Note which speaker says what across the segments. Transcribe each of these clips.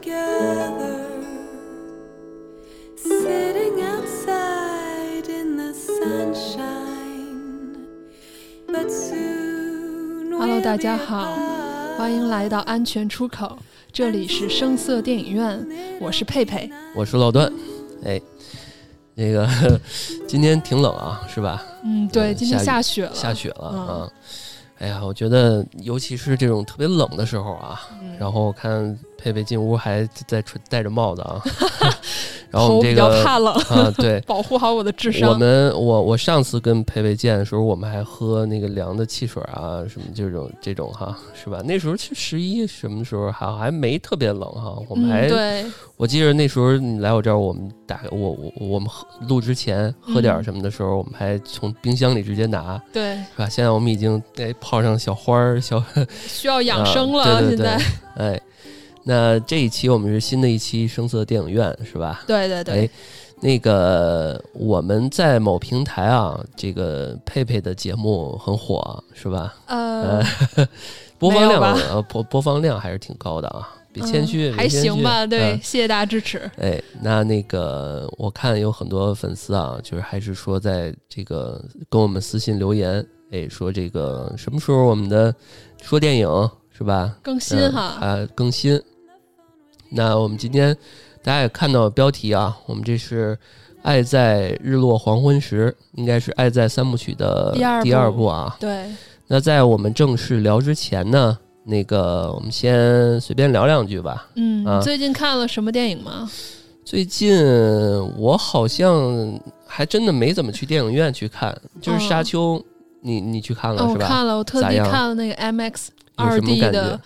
Speaker 1: together, sitting outside in the sunshine. But soon
Speaker 2: Hello，大家好，欢迎来到安全出口，这里是声色电影院，我是佩佩。
Speaker 3: 我是老段，哎，那个 今天挺冷啊，是吧？
Speaker 2: 嗯，对，
Speaker 3: 嗯
Speaker 2: 今天
Speaker 3: 下
Speaker 2: 雪了，
Speaker 3: 下雪了
Speaker 2: 嗯
Speaker 3: 啊。哎呀，我觉得尤其是这种特别冷的时候啊，
Speaker 2: 嗯。
Speaker 3: 然后我看佩佩进屋还在戴着帽子啊，然后我们这个
Speaker 2: 较怕冷，
Speaker 3: 啊，对，
Speaker 2: 保护好我的智商。
Speaker 3: 我们我我上次跟佩佩见的时候，我们还喝那个凉的汽水啊，什么这种这种哈，是吧？那时候去十一什么时候还还没特别冷哈，我们还、
Speaker 2: 嗯、对，
Speaker 3: 我记得那时候你来我这儿，我们打我我我们喝录之前喝点什么的时候，我们还从冰箱里直接拿，
Speaker 2: 对，
Speaker 3: 是吧？现在我们已经哎泡上小花儿小
Speaker 2: 需要养生了，
Speaker 3: 啊对对对
Speaker 2: 现在，
Speaker 3: 哎，那这一期我们是新的一期声色电影院是吧？
Speaker 2: 对对对，
Speaker 3: 哎，那个我们在某平台啊，这个佩佩的节目很火是吧？
Speaker 2: 呃，
Speaker 3: 播放量呃播播放量还是挺高的啊，别谦虚，
Speaker 2: 嗯还行吧，对，
Speaker 3: 嗯
Speaker 2: 谢谢大家支持。
Speaker 3: 哎，那那个我看有很多粉丝啊，就是还是说在这个跟我们私信留言，哎，说这个什么时候我们的说电影是吧？
Speaker 2: 更新
Speaker 3: 嗯
Speaker 2: 哈，
Speaker 3: 啊，更新。那我们今天大家也看到标题啊，我们这是《爱在日落黄昏时》，应该是《爱在三部曲》的
Speaker 2: 第二部
Speaker 3: 部啊。
Speaker 2: 对，
Speaker 3: 那在我们正式聊之前呢，那个我们先随便聊两句吧。
Speaker 2: 嗯，
Speaker 3: 啊
Speaker 2: 你最近看了什么电影吗？
Speaker 3: 最近我好像还真的没怎么去电影院去看，就是《
Speaker 2: 哦
Speaker 3: 沙丘》你你去看了、
Speaker 2: 哦，
Speaker 3: 是吧？
Speaker 2: 我看了，我特地看了那个 MX
Speaker 3: 有
Speaker 2: 二
Speaker 3: 什么感
Speaker 2: 的
Speaker 3: 觉？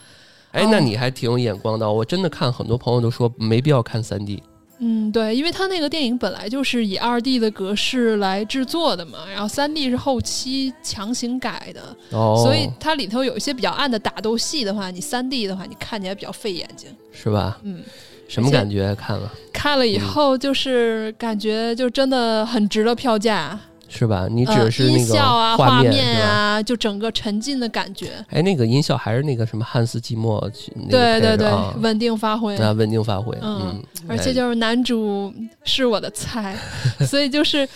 Speaker 3: 哎，
Speaker 2: 哦
Speaker 3: 那你还挺有眼光的。我真的看很多朋友都说没必要看三 D。
Speaker 2: 嗯，对，因为它那个电影本来就是以二 D 的格式来制作的嘛，然后三 D 是后期强行改的，
Speaker 3: 哦，
Speaker 2: 所以它里头有一些比较暗的打斗戏的话，你三 D 的话，你看起来比较费眼睛。
Speaker 3: 是吧？
Speaker 2: 嗯，
Speaker 3: 什么感觉？看了
Speaker 2: 看了以
Speaker 3: 嗯
Speaker 2: 后就是感觉就真的很值得票价，
Speaker 3: 是吧？你指
Speaker 2: 呃，音
Speaker 3: 的是那个画
Speaker 2: 面？啊，就整个沉浸的感觉。
Speaker 3: 哎，那个音效还是那个什么汉斯季默那个
Speaker 2: 对对对，
Speaker 3: 啊
Speaker 2: 稳定发挥。
Speaker 3: 那稳定发挥，
Speaker 2: 嗯
Speaker 3: 嗯，
Speaker 2: 而且
Speaker 3: 哎
Speaker 2: 就是男主是我的菜，所以就是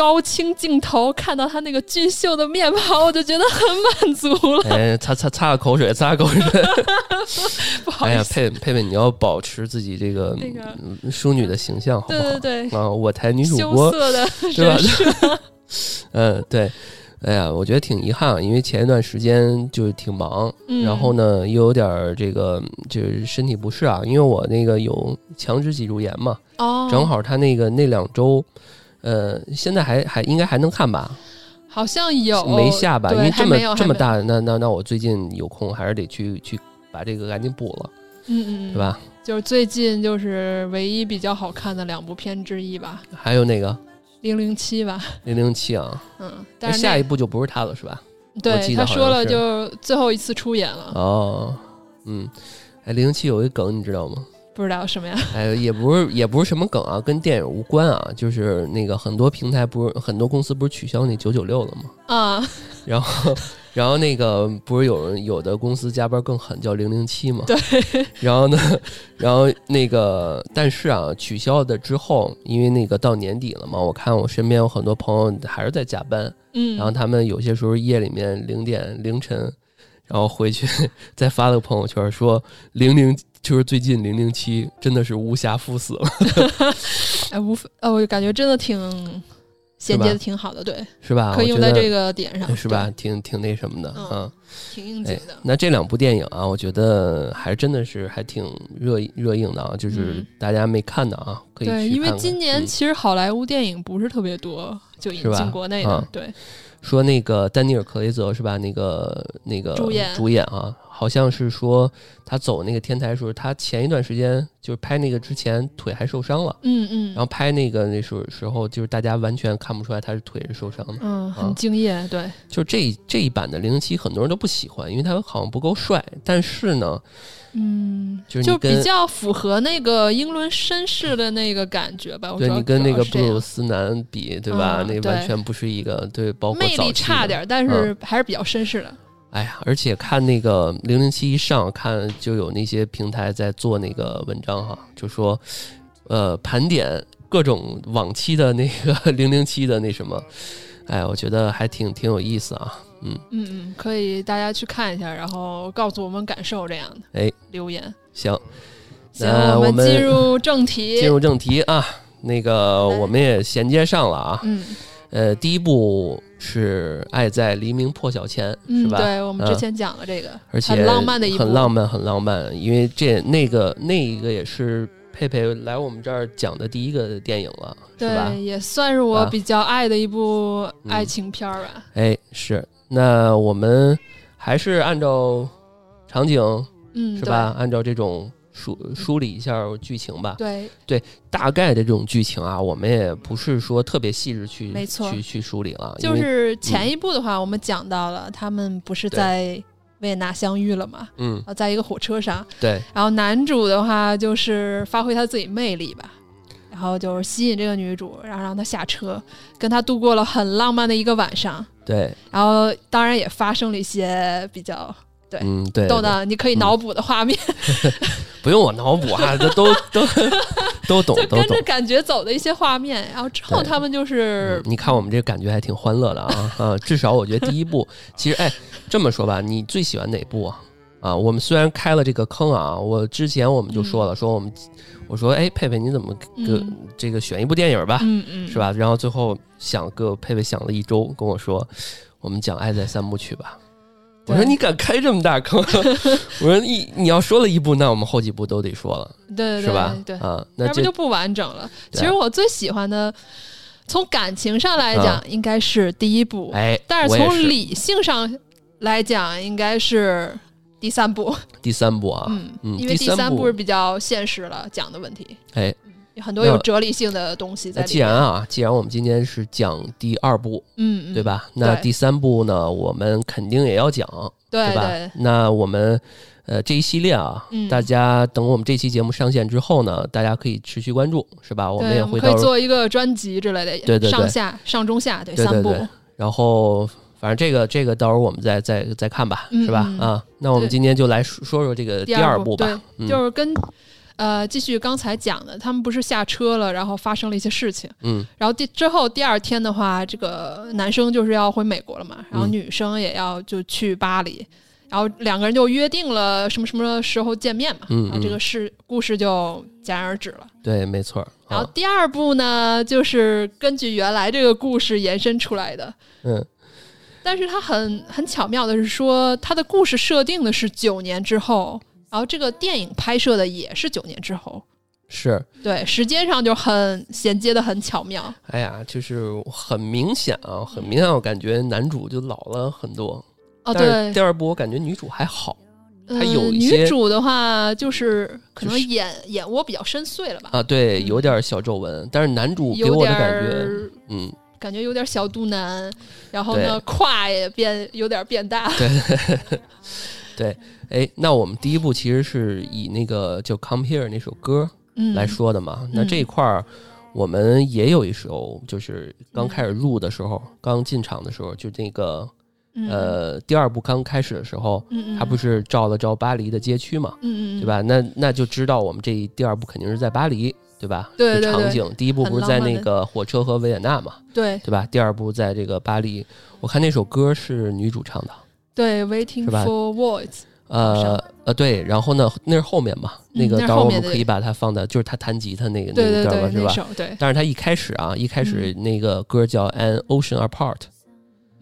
Speaker 2: 高清镜头看到他那个俊秀的面庞，我就觉得很满足了。
Speaker 3: 哎，擦擦擦个口水，擦个口水。
Speaker 2: 不好
Speaker 3: 哎呀，佩佩佩，你要保持自己这个
Speaker 2: 那个
Speaker 3: 嗯淑女的形象，好不好？
Speaker 2: 对对对，
Speaker 3: 啊，我台女主
Speaker 2: 羞
Speaker 3: 播，
Speaker 2: 涩的
Speaker 3: 对吧 嗯，对。哎呀，我觉得挺遗憾，因为前一段时间就是挺忙，
Speaker 2: 嗯
Speaker 3: 然后呢又有点儿这个就是身体不适啊，因为我那个有强直脊柱炎嘛，
Speaker 2: 哦，
Speaker 3: 正好他那个那两周，呃，现在还还应该还能看吧？
Speaker 2: 好像有
Speaker 3: 没下吧？因为这么这么大，那那那我最近有空还是得去去把这个赶紧补了，
Speaker 2: 嗯嗯，嗯
Speaker 3: 对？吧？
Speaker 2: 就是最近就是唯一比较好看的两部片之一吧，
Speaker 3: 还有那个《
Speaker 2: 零零七》吧，
Speaker 3: 零零七啊，
Speaker 2: 嗯，
Speaker 3: 那
Speaker 2: 但是
Speaker 3: 下一部就不是他了，是吧？
Speaker 2: 对他说了，就最后一次出演了，
Speaker 3: 哦，嗯，哎，零零七有一梗你知道吗？
Speaker 2: 不知道什么呀？
Speaker 3: 哎，也不是也不是什么梗啊，跟电影无关啊，就是那个很多平台不是很多公司不是取消那九九六了吗？
Speaker 2: 啊，
Speaker 3: 然后，然后那个不是有人有的公司加班更狠，叫零零七嘛？
Speaker 2: 对。
Speaker 3: 然后呢，然后那个，但是啊，取消的之后，因为那个到年底了嘛，我看我身边有很多朋友还是在加班，
Speaker 2: 嗯，
Speaker 3: 然后他们有些时候夜里面零点凌晨，然后回去 再发了个朋友圈说零零。就是最近零零七真的是无暇赴死了，
Speaker 2: 哎，无非呃，我感觉真的挺衔接的挺好的，对，
Speaker 3: 是吧？
Speaker 2: 可以用在这个点上，
Speaker 3: 是吧？挺挺那什么的，
Speaker 2: 嗯
Speaker 3: 嗯。
Speaker 2: 挺应景
Speaker 3: 哎
Speaker 2: 的，，
Speaker 3: 那这两部电影啊，我觉得还真的是还挺热热映的啊，就是
Speaker 2: 嗯
Speaker 3: 大家没看的啊，可以去
Speaker 2: 对，因为今年
Speaker 3: 嗯
Speaker 2: 其实好莱坞电影不是特别多，就引进国内的
Speaker 3: 啊，
Speaker 2: 对，
Speaker 3: 说那个丹尼尔·克雷泽是吧？那个那个
Speaker 2: 主演
Speaker 3: 主演啊，好像是说他走那个天台的时候，他前一段时间就是拍那个之前腿还受伤了，
Speaker 2: 嗯嗯，
Speaker 3: 然后拍那个那时候时候就是大家完全看不出来他是腿是受伤的。
Speaker 2: 嗯，
Speaker 3: 啊
Speaker 2: 很敬业，对，
Speaker 3: 就这这一版的零零七，很多人都不喜欢，因为他好像不够帅。但是呢，
Speaker 2: 嗯，
Speaker 3: 就是
Speaker 2: 就比较符合那个英伦绅士的那个感觉吧。
Speaker 3: 对你跟那个布鲁斯南比，对吧？
Speaker 2: 嗯
Speaker 3: 那完全不是一个对，包括
Speaker 2: 魅力差点，但是还是比较绅士的。
Speaker 3: 哎呀，而且看那个零零七一上，看就有那些平台在做那个文章哈，就说呃盘点各种往期的那个 零零七的那什么，哎，我觉得还挺挺有意思啊，嗯，
Speaker 2: 嗯嗯，可以大家去看一下，然后告诉我们感受这样的
Speaker 3: 哎，
Speaker 2: 留言。
Speaker 3: 行，
Speaker 2: 行，
Speaker 3: 那我们
Speaker 2: 进入正题。
Speaker 3: 进入正题啊，那个我们也衔接上了啊，
Speaker 2: 嗯
Speaker 3: 呃，第一部是《爱在黎明破晓前》，是
Speaker 2: 嗯，
Speaker 3: 吧？
Speaker 2: 对，我们之
Speaker 3: 嗯
Speaker 2: 前讲了这个，
Speaker 3: 而且
Speaker 2: 很浪漫的一部，
Speaker 3: 很浪漫，很浪漫。因为这那个那一个也是佩佩来我们这儿讲的第一个电影了，是吧
Speaker 2: 对，？也算是我
Speaker 3: 啊
Speaker 2: 比较爱的一部
Speaker 3: 嗯
Speaker 2: 爱情片儿吧。
Speaker 3: 哎，是。那我们还是按照场景
Speaker 2: 嗯，
Speaker 3: 是吧？按照这种梳梳理一下剧情吧。
Speaker 2: 对对？
Speaker 3: 大概的这种剧情啊，我们也不是说特别细致去
Speaker 2: 没错
Speaker 3: 去去梳理了，
Speaker 2: 就是前一部的话，我们讲到了他们不是在维也纳相遇了嘛，
Speaker 3: 嗯
Speaker 2: 在一个火车上，
Speaker 3: 对
Speaker 2: 然后男主的话就是发挥他自己魅力吧。然后就是吸引这个女主，然后让她下车，跟她度过了很浪漫的一个晚上。
Speaker 3: 对，
Speaker 2: 然后当然也发生了一些比较对
Speaker 3: 嗯对，对
Speaker 2: 逗的，你可以脑补的画面，
Speaker 3: 不用我脑补啊，这都都 都懂都懂
Speaker 2: 就跟着。感觉走的一些画面。然后之后
Speaker 3: 对
Speaker 2: 他们就是
Speaker 3: 嗯，你看我们这感觉还挺欢乐的啊啊！至少我觉得第一部，其实哎，这么说吧，你最喜欢哪部啊？啊，我们虽然开了这个坑啊，我之前我们就说了，说我们我说哎，佩佩你怎么个、
Speaker 2: 嗯
Speaker 3: 这个选一部电影吧，
Speaker 2: 嗯嗯，
Speaker 3: 是？吧？然后最后想个佩佩想了一周，跟我说我们讲《爱在三部曲》吧。我说你敢开这么大坑？我说一你要说了一部，那我们后几部都得说了，
Speaker 2: 对对
Speaker 3: 是吧？
Speaker 2: 对，
Speaker 3: 啊，那这
Speaker 2: 要不就不完整了。其实我最喜欢的，从感情上来讲，应该是第一部，
Speaker 3: 哎，
Speaker 2: 但是从理性上来讲，应该是第三部。
Speaker 3: 第三部啊，
Speaker 2: 嗯，
Speaker 3: 嗯
Speaker 2: 因为第
Speaker 3: 第三部
Speaker 2: 是比较现实了，讲的问题
Speaker 3: 哎，
Speaker 2: 有很多有哲理性的东西在
Speaker 3: 那
Speaker 2: 里面。
Speaker 3: 既然啊，既然我们今天是讲第二部，
Speaker 2: 嗯，嗯，
Speaker 3: 对？吧？那第三部呢，我们肯定也要讲，吧
Speaker 2: 对对，？
Speaker 3: 那我们呃这一系列啊，
Speaker 2: 嗯
Speaker 3: 大家等我们这期节目上线之后呢，大家可以持续关注，是吧？我们，也会
Speaker 2: 做一个专辑之类的，
Speaker 3: 对对对
Speaker 2: 上下上中下对三部，
Speaker 3: 对对对，然后。反正这个这个到时候我们再再再看吧，
Speaker 2: 嗯
Speaker 3: 是吧？
Speaker 2: 嗯
Speaker 3: 啊，那我们今天就来说说说这个第
Speaker 2: 二
Speaker 3: 部吧。
Speaker 2: 对，
Speaker 3: 嗯
Speaker 2: 就是跟呃继续刚才讲的，他们不是下车了，然后发生了一些事情，
Speaker 3: 嗯
Speaker 2: 然后第之后第二天的话，这个男生就是要回美国了嘛，然后
Speaker 3: 嗯
Speaker 2: 女生也要就去巴黎。然后两个人就约定了什么什么时候见面嘛，
Speaker 3: 嗯
Speaker 2: 然后这个事故事就戛然而止了。
Speaker 3: 对，没错。
Speaker 2: 然后
Speaker 3: 啊，
Speaker 2: 第二部呢，就是根据原来这个故事延伸出来的，
Speaker 3: 嗯
Speaker 2: 但是它很很巧妙的是说，它的故事设定的是九年之后，然后这个电影拍摄的也是九年之后，
Speaker 3: 是，
Speaker 2: 对，时间上就很衔接的很巧妙。
Speaker 3: 哎呀，就是很明显啊，很明显，我感觉男主就老了很多。
Speaker 2: 哦，对，
Speaker 3: 第二部我感觉女主还好她有一些
Speaker 2: 女主的话，就是可能
Speaker 3: 就是
Speaker 2: 眼眼窝比较深邃了吧，
Speaker 3: 啊，对，
Speaker 2: 嗯
Speaker 3: 有点小皱纹，但是男主给我的感觉，嗯，
Speaker 2: 感觉有点小肚腩，然后呢，胯也变有点变大。
Speaker 3: 哎，那我们第一部其实是以那个就《Come Here》那首歌
Speaker 2: 嗯，
Speaker 3: 来说的嘛。那
Speaker 2: 嗯
Speaker 3: 这一块儿我们也有一首，就是刚开始入的时候，刚进场的时候，就那个
Speaker 2: 嗯，
Speaker 3: 呃第二部刚开始的时候，
Speaker 2: 嗯，嗯，
Speaker 3: 他不是照了照巴黎的街区嘛，对？吧？那那就知道我们这第二部肯定是在巴黎，对吧？
Speaker 2: 对对对
Speaker 3: 场景，第一部不是在那个火车和维也纳嘛，
Speaker 2: 对
Speaker 3: 对吧？第二部在这个巴黎，我看那首歌是女主唱的，
Speaker 2: 对，Waiting for Words，
Speaker 3: 呃呃，对，然后呢，那是后面嘛，
Speaker 2: 嗯
Speaker 3: 那个
Speaker 2: 那是后
Speaker 3: 我们可以把它放在，就是他弹吉他那个那个段嘛，，是吧？
Speaker 2: 对，
Speaker 3: 但是他一开始啊，一开始那个歌叫《An Ocean Apart》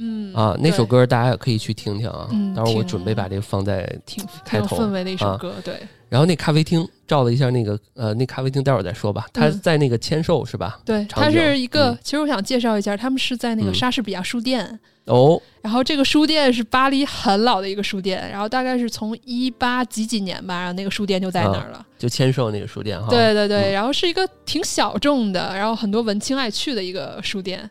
Speaker 2: 嗯
Speaker 3: 啊，那首歌大家也可以去听听啊。
Speaker 2: 嗯
Speaker 3: 到时候我准备把这个放在，
Speaker 2: 挺
Speaker 3: 开头
Speaker 2: 氛围的一首
Speaker 3: 啊
Speaker 2: 歌，对
Speaker 3: 然后那咖啡厅照了一下那个呃，那咖啡厅待会儿再说吧。他
Speaker 2: 嗯
Speaker 3: 在那个签售是吧？
Speaker 2: 对，
Speaker 3: 他
Speaker 2: 是一个
Speaker 3: 嗯，
Speaker 2: 其实我想介绍一下，他们是在那个
Speaker 3: 嗯
Speaker 2: 莎士比亚书店。
Speaker 3: 哦，
Speaker 2: 然后这个书店是巴黎很老的一个书店，然后大概是从一八几几年吧，然后那个书店就在那儿了。
Speaker 3: 就签售那个书店哈。
Speaker 2: 对对对，
Speaker 3: 嗯
Speaker 2: 然后是一个挺小众的，然后很多文青爱去的一个书店。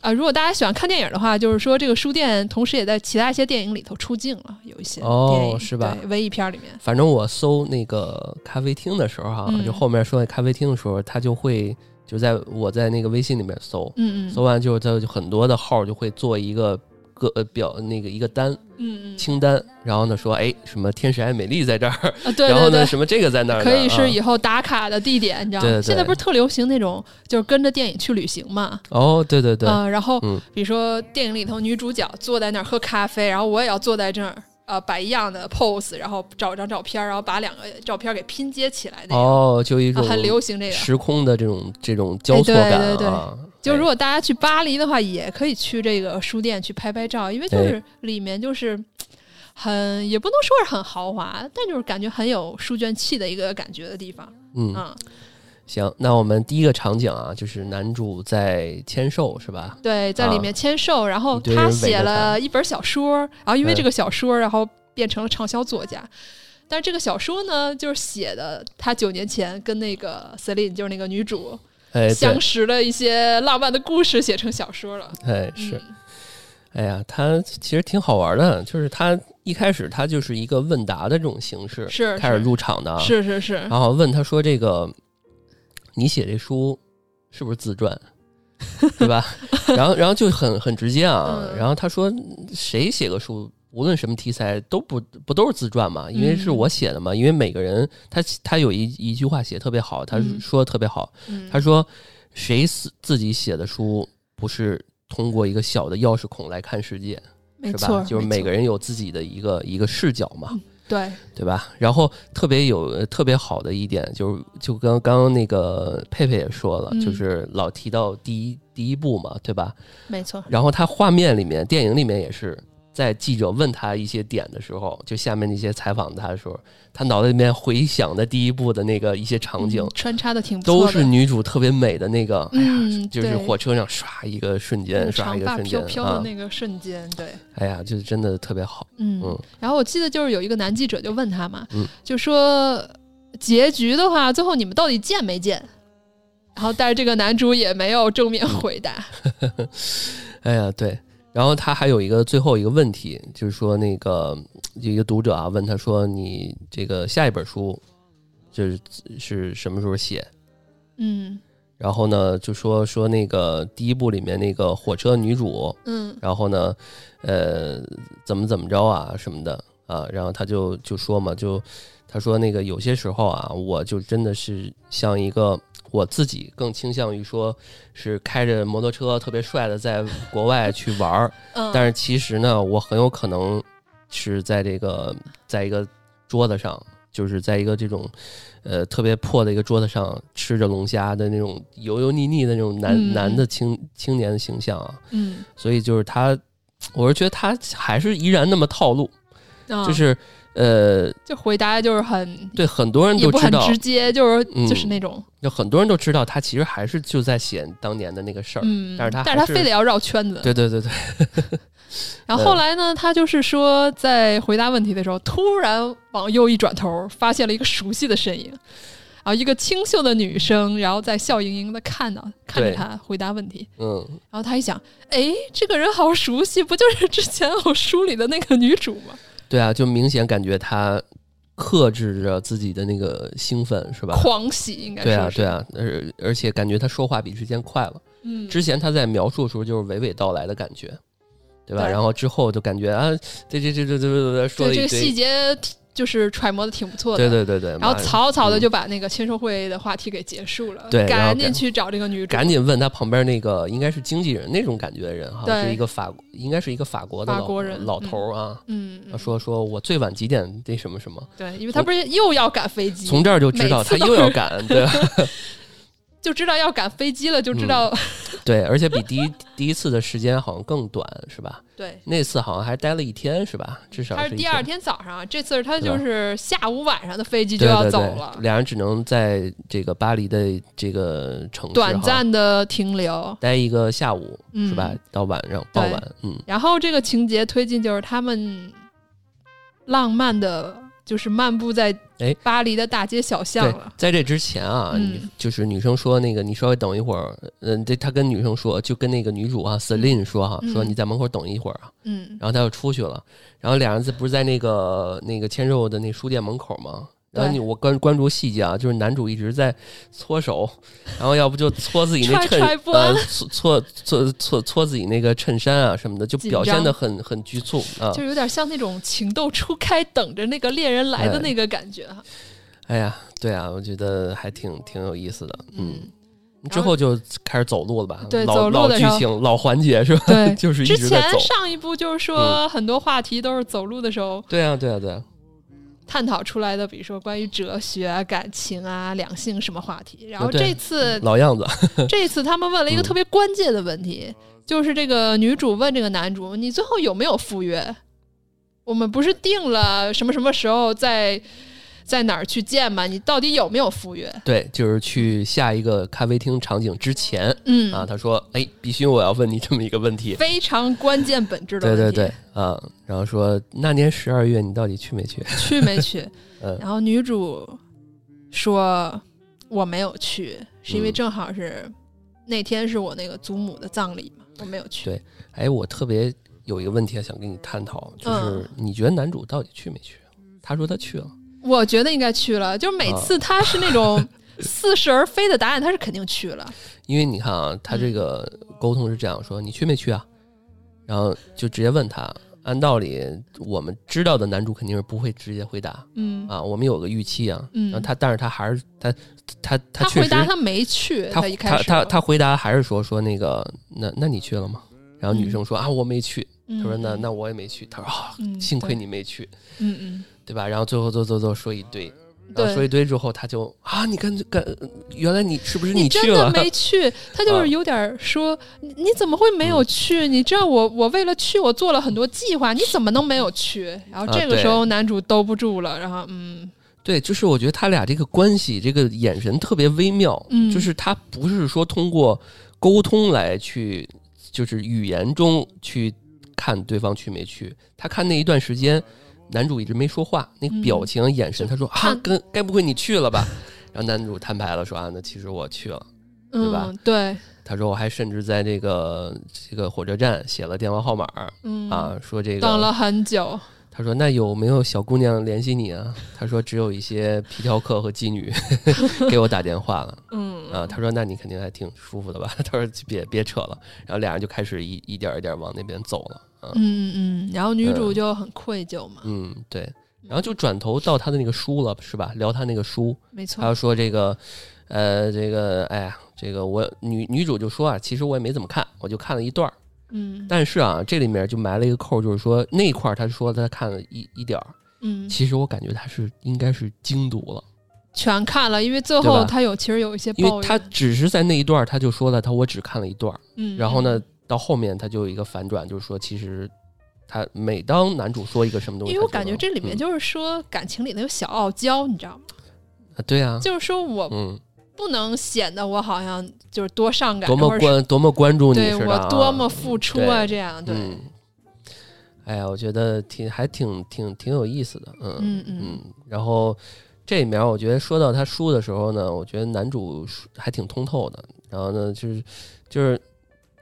Speaker 2: 啊、如果大家喜欢看电影的话，就是说这个书店同时也在其他一些电影里头出镜了，有一些
Speaker 3: 哦
Speaker 2: 电影
Speaker 3: 是吧
Speaker 2: 对文艺片里面，
Speaker 3: 反正我搜那个咖啡厅的时候哈，
Speaker 2: 嗯
Speaker 3: 就后面说那咖啡厅的时候，它就会就在我在那个微信里面搜，
Speaker 2: 嗯嗯，
Speaker 3: 搜完之后，他就很多的号就会做一个个呃表那个一个单
Speaker 2: 嗯嗯
Speaker 3: 清单，然后呢说哎什么天使爱美丽在这儿，
Speaker 2: 啊，对
Speaker 3: 然后呢。什么这个在那儿，
Speaker 2: 可以是
Speaker 3: 啊
Speaker 2: 以后打卡的地点，你知道吗？
Speaker 3: 对对
Speaker 2: 现在不是特流行那种，就是跟着电影去旅行嘛。
Speaker 3: 哦对对对，
Speaker 2: 嗯、然后
Speaker 3: 嗯
Speaker 2: 比如说电影里头女主角坐在那儿喝咖啡，然后我也要坐在这儿，呃，摆一样的 pose，然后找张照片，然后把两个照片给拼接起来那种。
Speaker 3: 哦就一
Speaker 2: 啊，
Speaker 3: 种
Speaker 2: 很流行这个。
Speaker 3: 时空的这种这种交错感
Speaker 2: 哎对对对
Speaker 3: 啊，
Speaker 2: 就如
Speaker 3: 哎
Speaker 2: 果大家去巴黎的话，也可以去这个书店去拍拍照，因为就是里面就是很也不能说是很豪华，但就是感觉很有书卷气的一个感觉的地方。
Speaker 3: 嗯
Speaker 2: 嗯，
Speaker 3: 行，那我们第一个场景啊，就是男主在签售是吧？
Speaker 2: 对，在里面签售，然后他写了一本小说，然后因为
Speaker 3: 嗯
Speaker 2: 这个小说，然后变成了畅销作家。但是这个小说呢，就是写的他九年前跟那个 Celine，就是那个女主
Speaker 3: 哎
Speaker 2: 相，识的一些浪漫的故事，写成小说了。
Speaker 3: 哎是。
Speaker 2: 嗯
Speaker 3: 哎呀，他其实挺好玩的，就是他一开始他就是一个问答的这种形式，
Speaker 2: 是
Speaker 3: 开始入场的啊，
Speaker 2: 是是是，
Speaker 3: 然后问他说：“这个你写这书是不是自传，对吧？”然后然后就很很直接啊，
Speaker 2: 嗯
Speaker 3: 然后他说：“谁写个书，无论什么题材都不不都是自传嘛？因为是
Speaker 2: 嗯
Speaker 3: 我写的嘛。因为每个人他他有一一句话写得特别好，他
Speaker 2: 嗯
Speaker 3: 说的特别好，
Speaker 2: 嗯
Speaker 3: 他说：谁自自己写的书不是通过一个小的钥匙孔来看世界，是吧？就是每个人有自己的一个一个视角嘛。
Speaker 2: 对，
Speaker 3: 对吧？然后特别有呃特别好的一点就是，就刚刚刚那个佩佩也说了，
Speaker 2: 嗯
Speaker 3: 就是老提到第一第一部嘛，对吧？
Speaker 2: 没错，
Speaker 3: 然后它画面里面、电影里面也是，在记者问他一些点的时候，就下面那些采访他的时候，他脑袋里面回想的第一部的那个一些场景
Speaker 2: 嗯，穿插的挺不错的。
Speaker 3: 都是女主特别美的那个，哎呀，
Speaker 2: 嗯，
Speaker 3: 就是火车上唰一个瞬间，唰一个瞬间
Speaker 2: 飘飘的
Speaker 3: 啊，
Speaker 2: 那个瞬间，对，
Speaker 3: 哎呀，就是真的特别好，
Speaker 2: 嗯
Speaker 3: 嗯，
Speaker 2: 然后我记得就是有一个男记者就问他嘛，
Speaker 3: 嗯。
Speaker 2: 就说结局的话，最后你们到底见没见？然后但是这个男主也没有正面
Speaker 3: 嗯
Speaker 2: 回答，
Speaker 3: 哎呀，对。然后他还有一个最后一个问题，就是说那个有一个读者啊问他说：“你这个下一本书就是是什么时候写
Speaker 2: 嗯？”
Speaker 3: 然后呢就说说那个第一部里面那个火车女主，
Speaker 2: 嗯
Speaker 3: 然后呢呃怎么怎么着啊什么的啊，然后他就就说嘛，就他说那个有些时候啊，我就真的是像一个。我自己更倾向于说，是开着摩托车特别帅的在国外去玩儿，
Speaker 2: 嗯，
Speaker 3: 但是其实呢，我很有可能是在这个在一个桌子上，就是在一个这种呃特别破的一个桌子上吃着龙虾的那种油油腻腻的那种男、
Speaker 2: 嗯
Speaker 3: 男的青青年的形象啊，
Speaker 2: 嗯，
Speaker 3: 所以就是他，我是觉得他还是依然那么套路，
Speaker 2: 啊
Speaker 3: 就是呃，
Speaker 2: 就回答就是很
Speaker 3: 对很多人都知道，
Speaker 2: 直接，就是
Speaker 3: 嗯。
Speaker 2: 就是那种。
Speaker 3: 就很多人都知道他其实还是就在写当年的那个事儿，
Speaker 2: 嗯，
Speaker 3: 但是他
Speaker 2: 但是他非得要绕圈子，
Speaker 3: 对对对对，
Speaker 2: 然后后来呢，他就是说，在回答问题的时候，突然往右一转头，发现了一个熟悉的身影，然后一个清秀的女生，然后在笑盈盈的看到看着
Speaker 3: 对
Speaker 2: 他回答问题，
Speaker 3: 嗯，
Speaker 2: 然后他一想，哎，这个人好熟悉，不就是之前我书里的那个女主吗？
Speaker 3: 对啊，就明显感觉他克制着自己的那个兴奋，是吧？
Speaker 2: 狂喜应该
Speaker 3: 对啊，对，啊，而而且感觉他说话比之前快了。
Speaker 2: 嗯，
Speaker 3: 之前他在描述的时候就是娓娓道来的感觉，对吧？
Speaker 2: 对
Speaker 3: 然后之后就感觉啊，这这这这这这说了一
Speaker 2: 对这个细，节挺就是揣摩的挺不错的，
Speaker 3: 对对对对，
Speaker 2: 然后草草的
Speaker 3: 嗯。
Speaker 2: 就把那个签售会的话题给结束了，
Speaker 3: 对赶
Speaker 2: 赶紧去找这个女主，
Speaker 3: 赶紧问他旁边那个应该是经纪人那种感觉的人哈，是一个法应该是一个法国的老
Speaker 2: 法国人
Speaker 3: 老头儿啊。
Speaker 2: 嗯，嗯。
Speaker 3: 说说我最晚几点那什么什么，
Speaker 2: 对，因为他不是又要赶飞机，
Speaker 3: 从这儿就知道他又要赶，对吧
Speaker 2: 就知道要赶飞机了，就知道、
Speaker 3: 对，而且比第一 第一次的时间好像更短，是吧？
Speaker 2: 对。
Speaker 3: 那次好像还待了一天，是吧？至少一
Speaker 2: 他是第二天早上，这次他就是下午晚上的飞机就要走了，
Speaker 3: 俩人只能在这个巴黎的这个城市
Speaker 2: 短暂的停留。
Speaker 3: 待一个下午，
Speaker 2: 嗯
Speaker 3: 是吧？到晚上傍晚，嗯，
Speaker 2: 然后这个情节推进就是他们浪漫的，就是漫步在
Speaker 3: 哎
Speaker 2: 巴黎的大街小巷了，。
Speaker 3: 在这之前啊，
Speaker 2: 嗯
Speaker 3: 就是女生说那个你稍微等一会儿，嗯，这他跟女生说，就跟那个女主啊 Celine 说哈，
Speaker 2: 嗯
Speaker 3: 说你在门口等一会儿啊，
Speaker 2: 嗯
Speaker 3: 然后他就出去了，然后俩人在不是在那个那个千肉的那书店门口吗？然后你我关关注细节啊，就是男主一直在搓手，然后要不就搓自己那衬呃搓搓搓搓搓自己那个衬衫啊什么的，就表现
Speaker 2: 张
Speaker 3: 的很很局促啊
Speaker 2: 就。有点像那种情窦初开，等着那个恋人来的
Speaker 3: 哎
Speaker 2: 那个感觉哈。
Speaker 3: 哎呀，对啊，我觉得还挺挺有意思的，嗯。之后就开始走路了吧？
Speaker 2: 对
Speaker 3: 老老
Speaker 2: 走路的时候
Speaker 3: 剧情、老环节是吧？
Speaker 2: 对
Speaker 3: 就是一
Speaker 2: 之前
Speaker 3: 直在走。嗯
Speaker 2: 上一部就是说很多话题都是走路的时候
Speaker 3: 对啊，对啊，对啊，
Speaker 2: 探讨出来的，比如说关于哲学啊、感情啊、两性什么话题。然后这次
Speaker 3: 老样子。
Speaker 2: 这次他们问了一个
Speaker 3: 嗯
Speaker 2: 特别关键的问题，就是这个女主问这个男主：“你最后有没有赴约？我们不是定了什么什么时候在在哪儿去见吗？你到底有没有赴约
Speaker 3: 对，就是去下一个咖啡厅场景之前？”
Speaker 2: 嗯
Speaker 3: 啊，他说：“哎，必须我要问你这么一个问题。”
Speaker 2: 非常关键本质的问题。
Speaker 3: 对对对，啊，然后说那年十二月你到底去没去？
Speaker 2: 去没去？
Speaker 3: 嗯
Speaker 2: 然后女主说我没有去，是因为
Speaker 3: 嗯
Speaker 2: 正好是那天是我那个祖母的葬礼嘛，我没有去。
Speaker 3: 对哎，我特别有一个问题想跟你探讨，就是
Speaker 2: 嗯
Speaker 3: 你觉得男主到底去没去？他说他去了，
Speaker 2: 我觉得应该去了，就是每次他是那种 似是而非的答案，他是肯定去了。
Speaker 3: 因为你看啊，他这个沟通是这样说：你去没去啊？然后就直接问他。按道理，我们知道的男主肯定是不会直接回答
Speaker 2: 嗯，
Speaker 3: 啊，我们有个预期啊。
Speaker 2: 嗯
Speaker 3: 然后他，但是他还是他他他
Speaker 2: 他回答他没去，
Speaker 3: 他
Speaker 2: 一开始
Speaker 3: 他他他回答还是说说那个那那你去了吗？然后女
Speaker 2: 嗯
Speaker 3: 生说、啊我没去，
Speaker 2: 他
Speaker 3: 他说那那我也没去，他说啊
Speaker 2: 嗯
Speaker 3: 幸亏你没去，
Speaker 2: 嗯嗯
Speaker 3: 对吧？然后最后走走走说一堆，然后
Speaker 2: 对
Speaker 3: 说一堆之后他就啊你跟跟原来你是不是
Speaker 2: 你
Speaker 3: 去了？
Speaker 2: 真的没去，他就
Speaker 3: 啊
Speaker 2: 是有点说，你你怎么会没有去？你知道我我为了去，我做了很多计划，你怎么能没有去？然后这个时候男主兜不住了，然后嗯
Speaker 3: 对，就是我觉得他俩这个关系，这个眼神特别微妙，
Speaker 2: 嗯
Speaker 3: 就是他不是说通过沟通来去，就是语言中去看对方去没去，他看那一段时间，男主一直没说话，那表情、眼神，他说啊，跟该不会你去了吧？然后男主摊牌了，说啊，那其实我去了。对吧
Speaker 2: 嗯对
Speaker 3: 他说我还甚至在这个这个火车站写了电话号码
Speaker 2: 嗯
Speaker 3: 啊，说这个
Speaker 2: 等了很久，
Speaker 3: 他说：“那有没有小姑娘联系你啊？”他说：“只有一些皮条客和妓女 给我打电话了
Speaker 2: 嗯
Speaker 3: 啊。”他说：“那你肯定还挺舒服的吧？”他说：“别别扯了。”然后俩人就开始一一点一点往那边走了啊。
Speaker 2: 嗯。嗯嗯，然后女主
Speaker 3: 嗯
Speaker 2: 就很愧疚嘛，
Speaker 3: 嗯，对。然后就转头到他的那个书了，是吧？聊他那个书，
Speaker 2: 没错。
Speaker 3: 他，要说这个，呃，这个，哎呀，这个我女女主就说啊，其实我也没怎么看，我就看了一段儿。
Speaker 2: 嗯。
Speaker 3: 但是啊，这里面就埋了一个扣，就是说那块儿他说他看了一一点儿，
Speaker 2: 嗯，
Speaker 3: 其实我感觉他是应该是精读了。
Speaker 2: 全看了，因为最后他有其实有一些
Speaker 3: 因为他，只是在那一段儿他就说了，他我只看了一段儿，
Speaker 2: 嗯，
Speaker 3: 然后呢，到后面他就有一个反转，就是说其实他每当男主说一个什么东西，
Speaker 2: 因为我感觉这里面
Speaker 3: 嗯。
Speaker 2: 就是说感情里的有小傲娇，你知道吗？
Speaker 3: 啊对啊，
Speaker 2: 就是说我
Speaker 3: 嗯，
Speaker 2: 不能显得我好像就是多上感，
Speaker 3: 多么关多么关注你
Speaker 2: 我多么付出啊，这样对，
Speaker 3: 嗯，哎呀，我觉得挺还挺挺挺有意思的，嗯
Speaker 2: 嗯嗯。
Speaker 3: 嗯，然后这里面我觉得说到他输的时候呢，我觉得男主还挺通透的，然后呢就是就是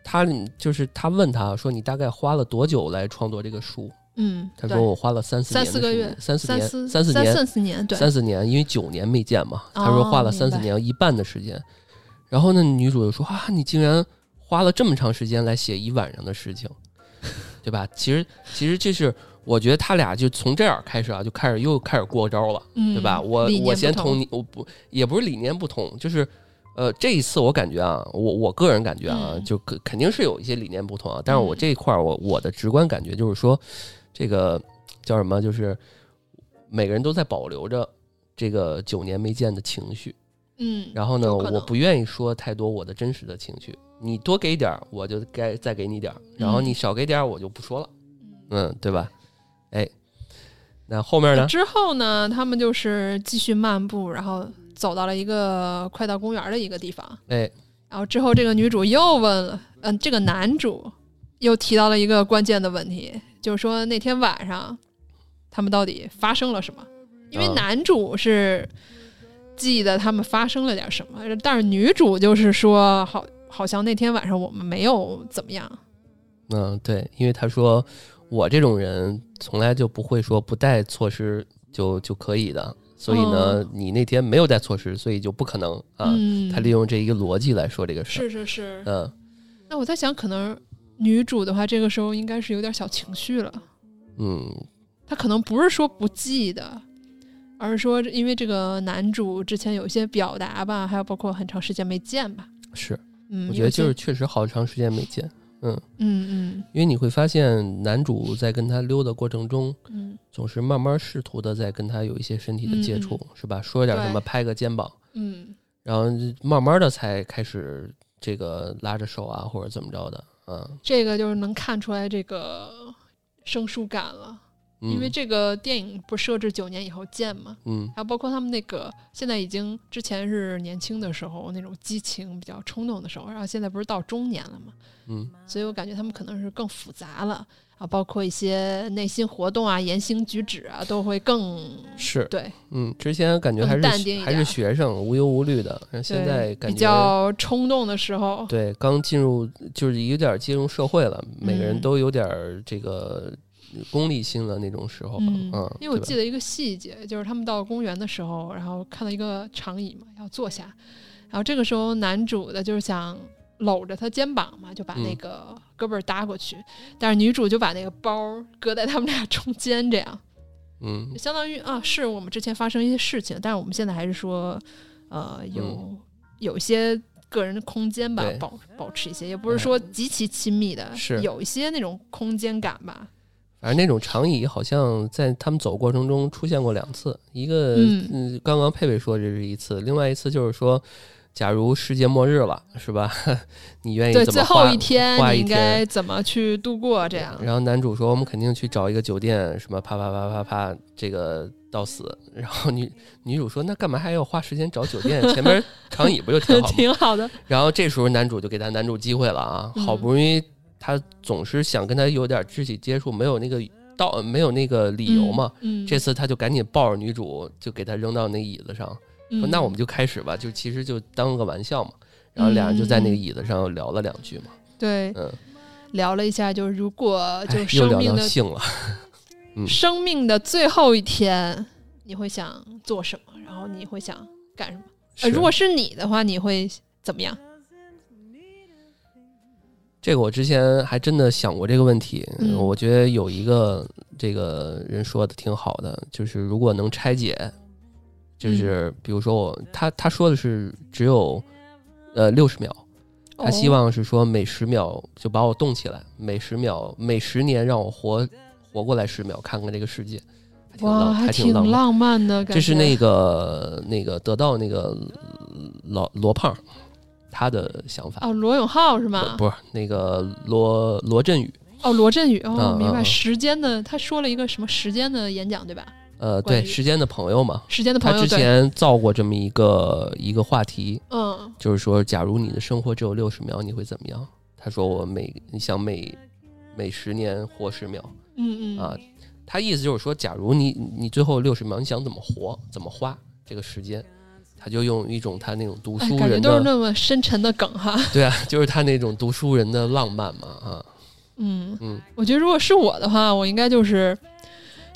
Speaker 3: 他就是他问他说你大概花了多久来创作这个书？
Speaker 2: 嗯，
Speaker 3: 他说我花了三四
Speaker 2: 三
Speaker 3: 年的时
Speaker 2: 四个月
Speaker 3: 间三四年
Speaker 2: 三四年
Speaker 3: 三四年
Speaker 2: 对，
Speaker 3: 三四年，因为九年没见嘛，他说花了
Speaker 2: 哦
Speaker 3: 三四年一半的时间。然后呢，女主就说啊，你竟然花了这么长时间来写一晚上的事情，对吧？其实其实这是我觉得他俩就从这儿开始啊，就开始又开始过招了，
Speaker 2: 嗯，
Speaker 3: 对吧？我我先
Speaker 2: 同
Speaker 3: 你，我不也不是理念不同，就是。呃，这一次我感觉啊，我我个人感觉啊，
Speaker 2: 嗯
Speaker 3: 就肯肯定是有一些理念不同啊，但是我
Speaker 2: 嗯
Speaker 3: 这一块儿我我的直观感觉就是说，这个叫什么，就是每个人都在保留着这个九年没见的情绪，
Speaker 2: 嗯，
Speaker 3: 然后呢，我不愿意说太多我的真实的情绪，你多给点儿，我就该再给你点儿，然后
Speaker 2: 嗯
Speaker 3: 你少给点儿，我就不说了，嗯，对吧？哎，那后面呢？
Speaker 2: 之后呢，他们就是继续漫步，然后走到了一个快到公园的一个地方。
Speaker 3: 哎，
Speaker 2: 然后之后，这个女主又问了，嗯、这个男主又提到了一个关键的问题，就是说那天晚上他们到底发生了什么？因为
Speaker 3: 啊
Speaker 2: 男主是记得他们发生了点什么，但是女主就是说，好，好像那天晚上我们没有怎么样。
Speaker 3: 嗯，对，因为他说我这种人从来就不会说不带措施就就可以的，所以呢，你那天没有带措施，所以就不可能啊。
Speaker 2: 嗯，
Speaker 3: 他利用这一个逻辑来说这个事儿，
Speaker 2: 是是是。
Speaker 3: 嗯
Speaker 2: 那我在想，可能女主的话，这个时候应该是有点小情绪了。
Speaker 3: 嗯
Speaker 2: 她可能不是说不记得，而是说因为这个男主之前有一些表达吧，还有包括很长时间没见吧。
Speaker 3: 是，
Speaker 2: 嗯，
Speaker 3: 我觉得就是确实好长时间没见，
Speaker 2: 嗯。嗯嗯。
Speaker 3: 因为你会发现男主在跟他溜的过程中，
Speaker 2: 嗯。
Speaker 3: 总是慢慢试图的在跟他有一些身体的接触，是吧？说点什么，拍个肩膀，
Speaker 2: 嗯。
Speaker 3: 然后慢慢的才开始这个拉着手啊，或者怎么着的，嗯，
Speaker 2: 这个就是能看出来这个生疏感了。
Speaker 3: 嗯
Speaker 2: 因为这个电影不设置九年以后见嘛，
Speaker 3: 嗯。
Speaker 2: 还有包括他们那个现在已经之前是年轻的时候那种激情比较冲动的时候，然后现在不是到中年了嘛，
Speaker 3: 嗯。
Speaker 2: 所以我感觉他们可能是更复杂了啊，包括一些内心活动啊、言行举止啊，都会更
Speaker 3: 是，
Speaker 2: 对。
Speaker 3: 嗯，之前感觉还是还是学生无忧无虑的，但现在感觉
Speaker 2: 比较冲动的时候，
Speaker 3: 对刚进入就是有点进入社会了，每个人
Speaker 2: 嗯。
Speaker 3: 都有点儿这个功利心了那种时候，
Speaker 2: 嗯。
Speaker 3: 嗯，
Speaker 2: 因为我记得一个细节，就是他们到公园的时候，然后看到一个长椅嘛，要坐下，然后这个时候男主的就是想搂着他肩膀嘛，就把那
Speaker 3: 嗯
Speaker 2: 个胳膊搭过去，但是女主就把那个包搁在他们俩中间，这样。
Speaker 3: 嗯。
Speaker 2: 相当于啊，是我们之前发生一些事情，但是我们现在还是说，呃，有、有一些。个人的空间吧保保持一些，也不是说极其亲密的，
Speaker 3: 是。
Speaker 2: 有一些那种空间感吧。
Speaker 3: 反正那种长椅好像在他们走过程中出现过两次，一个
Speaker 2: 嗯
Speaker 3: 嗯，刚刚佩佩说这是一次，另外一次就是说，假如世界末日了，是吧？你愿意
Speaker 2: 对，
Speaker 3: 怎么花
Speaker 2: 最后一天应该
Speaker 3: 天？
Speaker 2: 怎么去度过？这样，
Speaker 3: 然后男主说：“我们肯定去找一个酒店，什么啪啪啪啪啪，这个到死。”然后女女主说：“那干嘛还要花时间找酒店？前面长椅不就挺好吗？”
Speaker 2: 挺好的。
Speaker 3: 然后这时候男主就给他男主机会了啊，
Speaker 2: 嗯
Speaker 3: 好不容易他总是想跟他有点肢体接触，没有那个道没有那个理由嘛。
Speaker 2: 嗯，
Speaker 3: 这次他就赶紧抱着女主，就给她扔到那椅子上，说：“
Speaker 2: 嗯
Speaker 3: 那我们就开始吧。”就其实就当个玩笑嘛。然后俩人就在那个椅子上聊了两句嘛。
Speaker 2: 对
Speaker 3: 嗯，
Speaker 2: 聊了一下，就是如果就
Speaker 3: 哎又聊
Speaker 2: 生命的
Speaker 3: 到性了。嗯
Speaker 2: 生命的最后一天，你会想做什么？然后你会想干什么？呃，如果是你的话，你会怎么样？
Speaker 3: 这个我之前还真的想过这个问题，
Speaker 2: 嗯
Speaker 3: 我觉得有一个这个人说的挺好的，就是如果能拆解，
Speaker 2: 嗯
Speaker 3: 就是比如说我他他说的是只有呃六十秒，他希
Speaker 2: 哦
Speaker 3: 望是说每十秒就把我动起来，每十秒每十年让我活活过来十秒，看看这个世界，还挺
Speaker 2: 哇，
Speaker 3: 浪，
Speaker 2: 还
Speaker 3: 挺浪漫。
Speaker 2: 浪漫的感觉。
Speaker 3: 这是那个那个得到那个老罗胖他的想法，
Speaker 2: 哦，罗永浩是吗？
Speaker 3: 不不是那个罗罗振宇。
Speaker 2: 哦，罗振宇哦，明白。时间的，他说了一个什么时间的演讲对吧？
Speaker 3: 呃，对，时间的朋友嘛，
Speaker 2: 时间的朋友，
Speaker 3: 他之前造过这么一个一个话题，
Speaker 2: 嗯
Speaker 3: 就是说，假如你的生活只有六十秒，你会怎么样？他说我每你想每每十年活十秒
Speaker 2: 嗯嗯
Speaker 3: 啊，他意思就是说，假如你你最后六十秒，你想怎么活，怎么花这个时间，他就用一种他那种读
Speaker 2: 哎感觉
Speaker 3: 书人的，
Speaker 2: 都是那么深沉的梗哈。
Speaker 3: 对啊，就是他那种读书人的浪漫嘛啊，
Speaker 2: 嗯，
Speaker 3: 嗯，
Speaker 2: 我觉得如果是我的话，我应该就是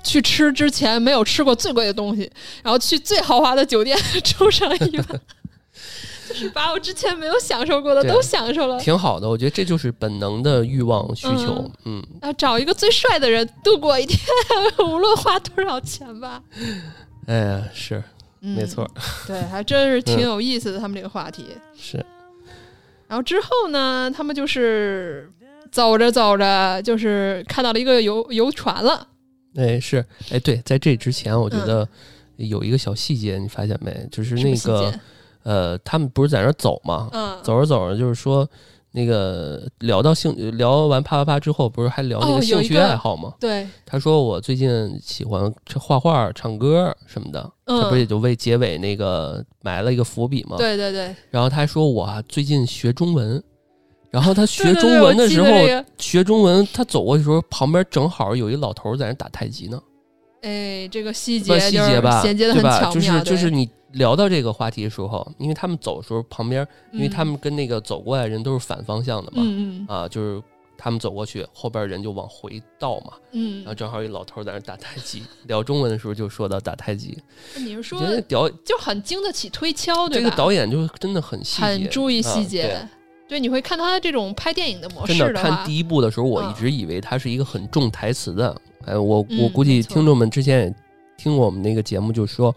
Speaker 2: 去吃之前没有吃过最贵的东西，然后去最豪华的酒店 住上一晚，就是把我之前没有享受过的都享受了，
Speaker 3: 挺好的，我觉得这就是本能的欲望需求，嗯，
Speaker 2: 然后找一个最帅的人度过一天，无论花多少钱吧。
Speaker 3: 哎呀，是
Speaker 2: 嗯
Speaker 3: 没错，，
Speaker 2: 对，还真是挺有意思的，他们这个话题。
Speaker 3: 是，
Speaker 2: 然后之后呢，他们就是走着走着，就是看到了一个游游船了。
Speaker 3: 哎是，哎对，在这之前，我觉
Speaker 2: 嗯
Speaker 3: 得有一个小细节，你发现没？就是那个呃，他们不是在那儿走吗？
Speaker 2: 嗯，
Speaker 3: 走着走着，就是说那个聊到兴聊完啪啪啪之后，不是还聊那个兴趣爱好吗？
Speaker 2: 对，
Speaker 3: 他说我最近喜欢画画、唱歌什么的，
Speaker 2: 嗯
Speaker 3: 这不是也就为结尾那个埋了一个伏笔吗？。
Speaker 2: 对对对，
Speaker 3: 然后他还说我啊最近学中文，然后他 学中文的时候学中文，他走过去的时候，旁边正好有一老头在那打太极呢。
Speaker 2: 哎，这个细节
Speaker 3: 细节吧，
Speaker 2: 衔接的
Speaker 3: 对吧？
Speaker 2: 很巧妙，
Speaker 3: 就是就是你聊到这个话题的时候，因为他们走的时候旁边，因为他
Speaker 2: 嗯
Speaker 3: 们跟那个走过来的人都是反方向的嘛，啊，就是他们走过去，后边人就往回倒嘛，
Speaker 2: 嗯
Speaker 3: 然后，正好一老头在那打太极。聊中文的时候就说到打太极，
Speaker 2: 你是说就很经得起推敲，对吧？
Speaker 3: 这个导演就真的很细节，
Speaker 2: 很注意细
Speaker 3: 啊
Speaker 2: 节。对，你会看他这种拍电影的模
Speaker 3: 对真的
Speaker 2: 式，
Speaker 3: 看第一部的时候，我
Speaker 2: 嗯
Speaker 3: 一直以为他是一个很重台词的。哎，我
Speaker 2: 嗯
Speaker 3: 我估计听众们之前也听过我们那个节目，就说，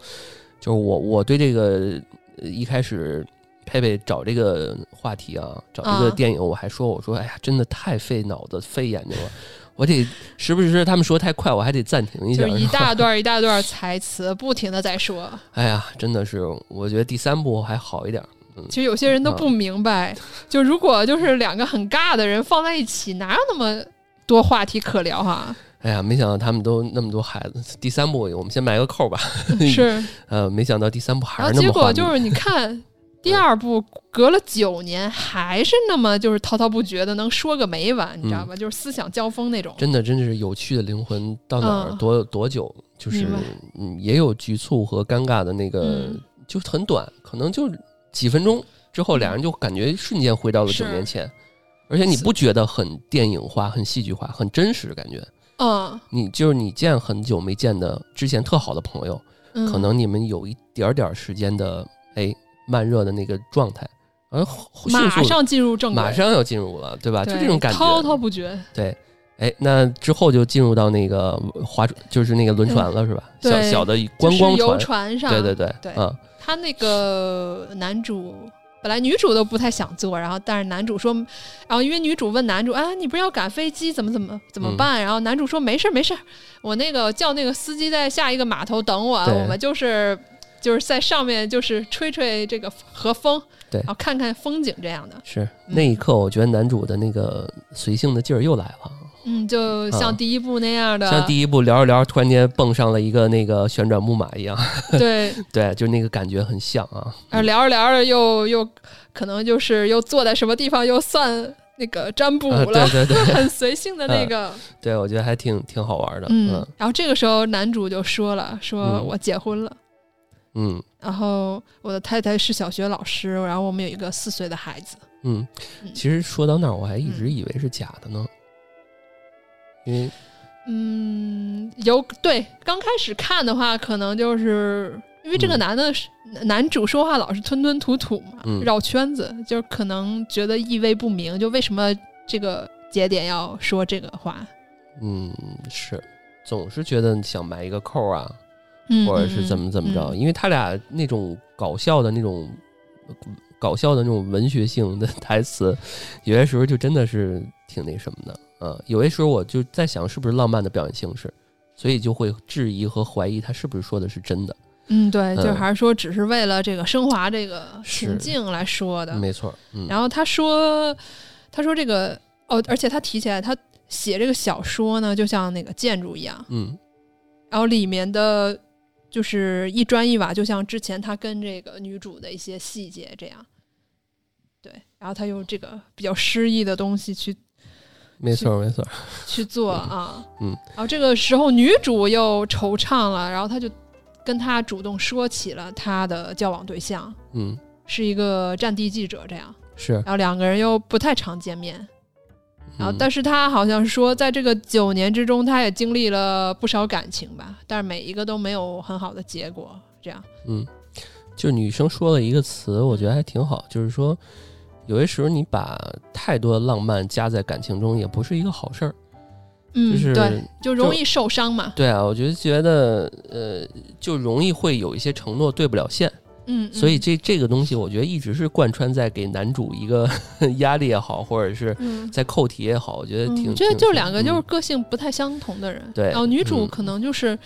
Speaker 3: 就是我我对这个呃一开始佩佩找这个话题啊，找这个
Speaker 2: 啊
Speaker 3: 电影，我还说我说哎呀，真的太费脑子费眼睛了，我得时不时他们说太快，我还得暂停一下。
Speaker 2: 就是一大段一大段台词，不停的在说。
Speaker 3: 哎呀，真的是，我觉得第三部还好一点。
Speaker 2: 其实有些人都不明白，就如果就是两个很尬的人放在一起，哪有那么多话题可聊哈？
Speaker 3: 哎呀，没想到他们都那么多孩子。第三部我们先埋个扣吧。
Speaker 2: 是，
Speaker 3: 呃，没想到第三部还是那
Speaker 2: 结
Speaker 3: 么花蜜
Speaker 2: 果就是你看 第二部隔了九年，还是那么就是滔滔不绝的，能说个没完，你知道吧？就是思想交锋那种。
Speaker 3: 嗯真的真的是有趣的灵魂到哪儿、
Speaker 2: 嗯
Speaker 3: 多多久，就是嗯也有局促和尴尬的那个，
Speaker 2: 嗯
Speaker 3: 就很短，可能就几分钟之后，
Speaker 2: 嗯
Speaker 3: 俩人就感觉瞬间回到了九年前，而且你不觉得很电影化、很戏剧化、很真实感觉？
Speaker 2: 嗯，
Speaker 3: 你就是你见很久没见的之前特好的朋友，
Speaker 2: 嗯
Speaker 3: 可能你们有一点点时间的哎慢热的那个状态，而
Speaker 2: 马上进入正轨，
Speaker 3: 马上要进入了，对吧？就这种感觉，
Speaker 2: 滔滔不绝。
Speaker 3: 对，哎，那之后就进入到那个划，就是那个轮船了，是吧？小小的观光
Speaker 2: 就是游
Speaker 3: 船，
Speaker 2: 船上，
Speaker 3: 对对对，
Speaker 2: 对
Speaker 3: 嗯，
Speaker 2: 他那个男主本来女主都不太想坐，然后但是男主说，然后因为女主问男主啊，你不是要赶飞机，怎么怎么怎
Speaker 3: 嗯
Speaker 2: 么办？然后男主说没事儿没事儿，我那个叫那个司机在下一个码头等我，
Speaker 3: 对。
Speaker 2: 我们就是就是在上面就是吹吹这个和风，
Speaker 3: 对。
Speaker 2: 然后看看风景这样的，
Speaker 3: 是那一刻，我觉得男主的那个随性的劲儿又来了。
Speaker 2: 嗯，就像
Speaker 3: 啊
Speaker 2: 第一部那样的，
Speaker 3: 像第一部聊着聊着，突然间蹦上了一个那个旋转木马一样，
Speaker 2: 对，
Speaker 3: 对，就那个感觉很像啊。
Speaker 2: 聊着聊着又又可能就是又坐在什么地方又算那个占卜
Speaker 3: 啊
Speaker 2: 了，
Speaker 3: 对对对。
Speaker 2: 很随性的那个。
Speaker 3: 对，我觉得还挺挺好玩的。
Speaker 2: 嗯。
Speaker 3: 嗯，
Speaker 2: 然后这个时候男主就说了，说
Speaker 3: 嗯。
Speaker 2: 我结婚了，
Speaker 3: 嗯。
Speaker 2: 然后我的太太是小学老师，然后我们有一个四岁的孩子。
Speaker 3: 嗯。
Speaker 2: 嗯，
Speaker 3: 其实说到那儿，我还一直以为是假的呢，因为
Speaker 2: 嗯，有对刚开始看的话，可能就是因为这个
Speaker 3: 嗯
Speaker 2: 男的是、男主说话老是吞吞吐吐嘛，
Speaker 3: 嗯。
Speaker 2: 绕圈子，就是可能觉得意味不明，就为什么这个节点要说这个话，
Speaker 3: 嗯是总是觉得想埋一个扣儿啊，
Speaker 2: 嗯，
Speaker 3: 或者是怎么怎么着，
Speaker 2: 嗯。
Speaker 3: 因为他俩那种搞笑的那种搞笑的那种文学性的台词，有些时候就真的是挺那什么的。嗯，有些时候我就在想，是不是浪漫的表演形式，所以就会质疑和怀疑他是不是说的是真的。
Speaker 2: 嗯，对，就
Speaker 3: 嗯
Speaker 2: 还是说只是为了这个升华这个情境来说的。
Speaker 3: 没错，嗯，
Speaker 2: 然后他说，他说这个哦，而且他提起来，他写这个小说呢，就像那个建筑一样，
Speaker 3: 嗯
Speaker 2: 然后里面的就是一砖一瓦，就像之前他跟这个女主的一些细节这样。对，然后他用这个比较诗意的东西去
Speaker 3: 没错没错，
Speaker 2: 去做啊，
Speaker 3: 嗯，
Speaker 2: 然后这个时候女主又惆怅了，然后她就跟他主动说起了她的交往对象
Speaker 3: 嗯。
Speaker 2: 是一个战地记者，这样，
Speaker 3: 是，
Speaker 2: 然后两个人又不太常见面，然后
Speaker 3: 嗯
Speaker 2: 但是他好像说在这个九年之中，他也经历了不少感情吧，但是每一个都没有很好的结果，这样，
Speaker 3: 嗯，就女生说了一个词，我觉得还挺好，就是说，有些时候你把太多的浪漫加在感情中，也不是一个好事儿。
Speaker 2: 嗯，
Speaker 3: 就是
Speaker 2: 对，就容易受伤嘛，
Speaker 3: 对啊，我觉得觉得呃，就容易会有一些承诺对不了线，
Speaker 2: 嗯，
Speaker 3: 所以
Speaker 2: 嗯
Speaker 3: 这这个东西，我觉得一直是贯穿在给男主一个 压力也好，或者是
Speaker 2: 嗯。
Speaker 3: 在扣题也好，我觉得挺，
Speaker 2: 嗯我觉得就两个就是
Speaker 3: 嗯
Speaker 2: 个性不太相同的人。
Speaker 3: 对
Speaker 2: 然后女主
Speaker 3: 嗯
Speaker 2: 可能就是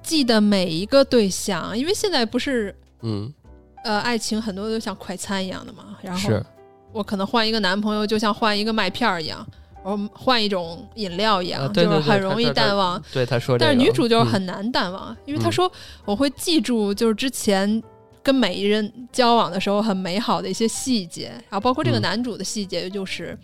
Speaker 2: 记得每一个对象，因为现在不是
Speaker 3: 嗯
Speaker 2: 呃爱情很多都像快餐一样的嘛。然后
Speaker 3: 是
Speaker 2: 我可能换一个男朋友，就像换一个麦片儿一样，我换一种饮料一样，
Speaker 3: 啊对对对
Speaker 2: 就是很容易淡忘。
Speaker 3: 对他说这个，
Speaker 2: 但是女主就是
Speaker 3: 嗯
Speaker 2: 很难淡忘，因为她
Speaker 3: 嗯
Speaker 2: 说我会记住就是之前跟每一人交往的时候很美好的一些细节，然后包括这个
Speaker 3: 嗯
Speaker 2: 男主的细节，就是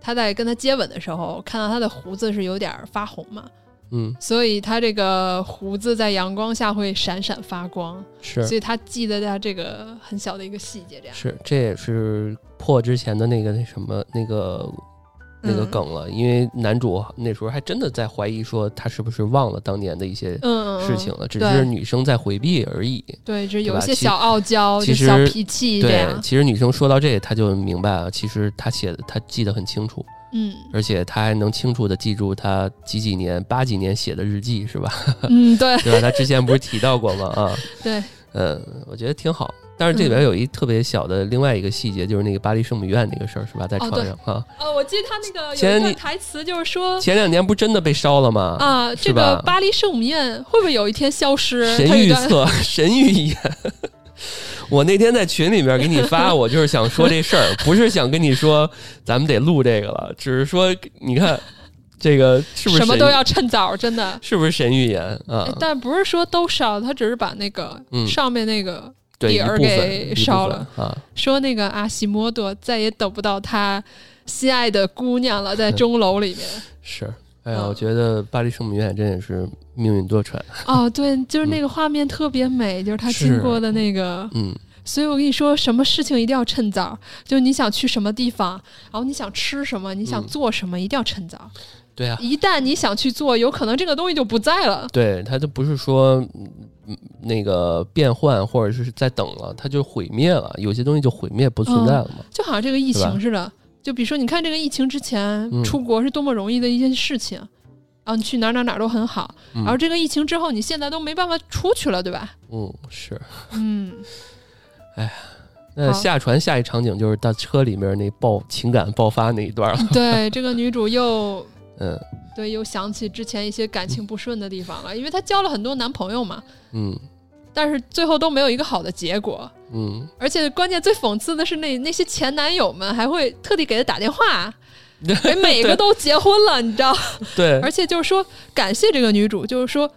Speaker 2: 他在跟他接吻的时候看到他的胡子是有点儿发红嘛，
Speaker 3: 嗯
Speaker 2: 所以他这个胡子在阳光下会闪闪发光，
Speaker 3: 是
Speaker 2: 所以他记得他这个很小的一个细节，这样。
Speaker 3: 是，这也是破之前的那个那什么那个那个
Speaker 2: 嗯
Speaker 3: 梗了，因为男主那时候还真的在怀疑说他是不是忘了当年的一些事情了，只是女生在回避而已。
Speaker 2: 对，就是有一些小傲娇，
Speaker 3: 其
Speaker 2: 就小脾气这
Speaker 3: 对，
Speaker 2: 样。
Speaker 3: 其实女生说到这，他就明白了，其实他写的他记得很清楚，
Speaker 2: 嗯
Speaker 3: 而且他还能清楚的记住他几几年、八几年写的日记，是吧？
Speaker 2: 嗯，对
Speaker 3: 对吧？他之前不是提到过吗？啊，
Speaker 2: 对，
Speaker 3: 嗯，我觉得挺好。但是这里边有一特别小的另外一个细节，就是那个巴黎圣母院那个事儿，是吧？在床上啊，
Speaker 2: 呃，我记得他那个有一个台词就是说
Speaker 3: 前两年不真的被烧了吗？
Speaker 2: 啊，这个巴黎圣母院会不会有一天消失？
Speaker 3: 神预测，神预言。我那天在群里面给你发，我就是想说这事儿，不是想跟你说咱们得录这个了，只是说你看这个是不是
Speaker 2: 什么都要趁早，真的。
Speaker 3: 是不是神预言啊
Speaker 2: 哎？但不是说都烧，他只是把那个
Speaker 3: 嗯
Speaker 2: 上面那个底儿给烧
Speaker 3: 分
Speaker 2: 了
Speaker 3: 啊。
Speaker 2: 说那个阿西莫多再也等不到他心爱的姑娘了，在钟楼里面。
Speaker 3: 是，哎呀，
Speaker 2: 嗯
Speaker 3: 我觉得巴黎圣母院真的是命运多舛。
Speaker 2: 哦，对，就是那个画面特别美，就是他经过的那个。
Speaker 3: 嗯，
Speaker 2: 所以我跟你说，什么事情一定要趁早。就你想去什么地方，然后你想吃什么，你想
Speaker 3: 嗯
Speaker 2: 做什么，一定要趁早。
Speaker 3: 对啊，
Speaker 2: 一旦你想去做，有可能这个东西就不在了。
Speaker 3: 对，它就不是说嗯那个变换或者是在等了，它就毁灭了，有些东西就毁灭不存在了嘛。
Speaker 2: 就好像这个疫情似的，就比如说，你看这个疫情之前、
Speaker 3: 嗯
Speaker 2: 出国是多么容易的一件事情，啊，你去哪儿哪儿哪儿都很好，
Speaker 3: 嗯。
Speaker 2: 然后这个疫情之后，你现在都没办法出去了，对吧？
Speaker 3: 嗯，是。
Speaker 2: 嗯，
Speaker 3: 哎
Speaker 2: 呀那
Speaker 3: 下船下一场景就是到车里面那爆情感爆发那一段了。
Speaker 2: 对，这个女主又
Speaker 3: 嗯。
Speaker 2: 对又想起之前一些感情不顺的地方了，因为她交了很多男朋友嘛，
Speaker 3: 嗯。
Speaker 2: 但是最后都没有一个好的结果。
Speaker 3: 嗯，
Speaker 2: 而且关键最讽刺的是那那些前男友们还会特地给她打电话，给每个都结婚了，你知道？
Speaker 3: 对，
Speaker 2: 而且就是说，感谢这个女主，就是说，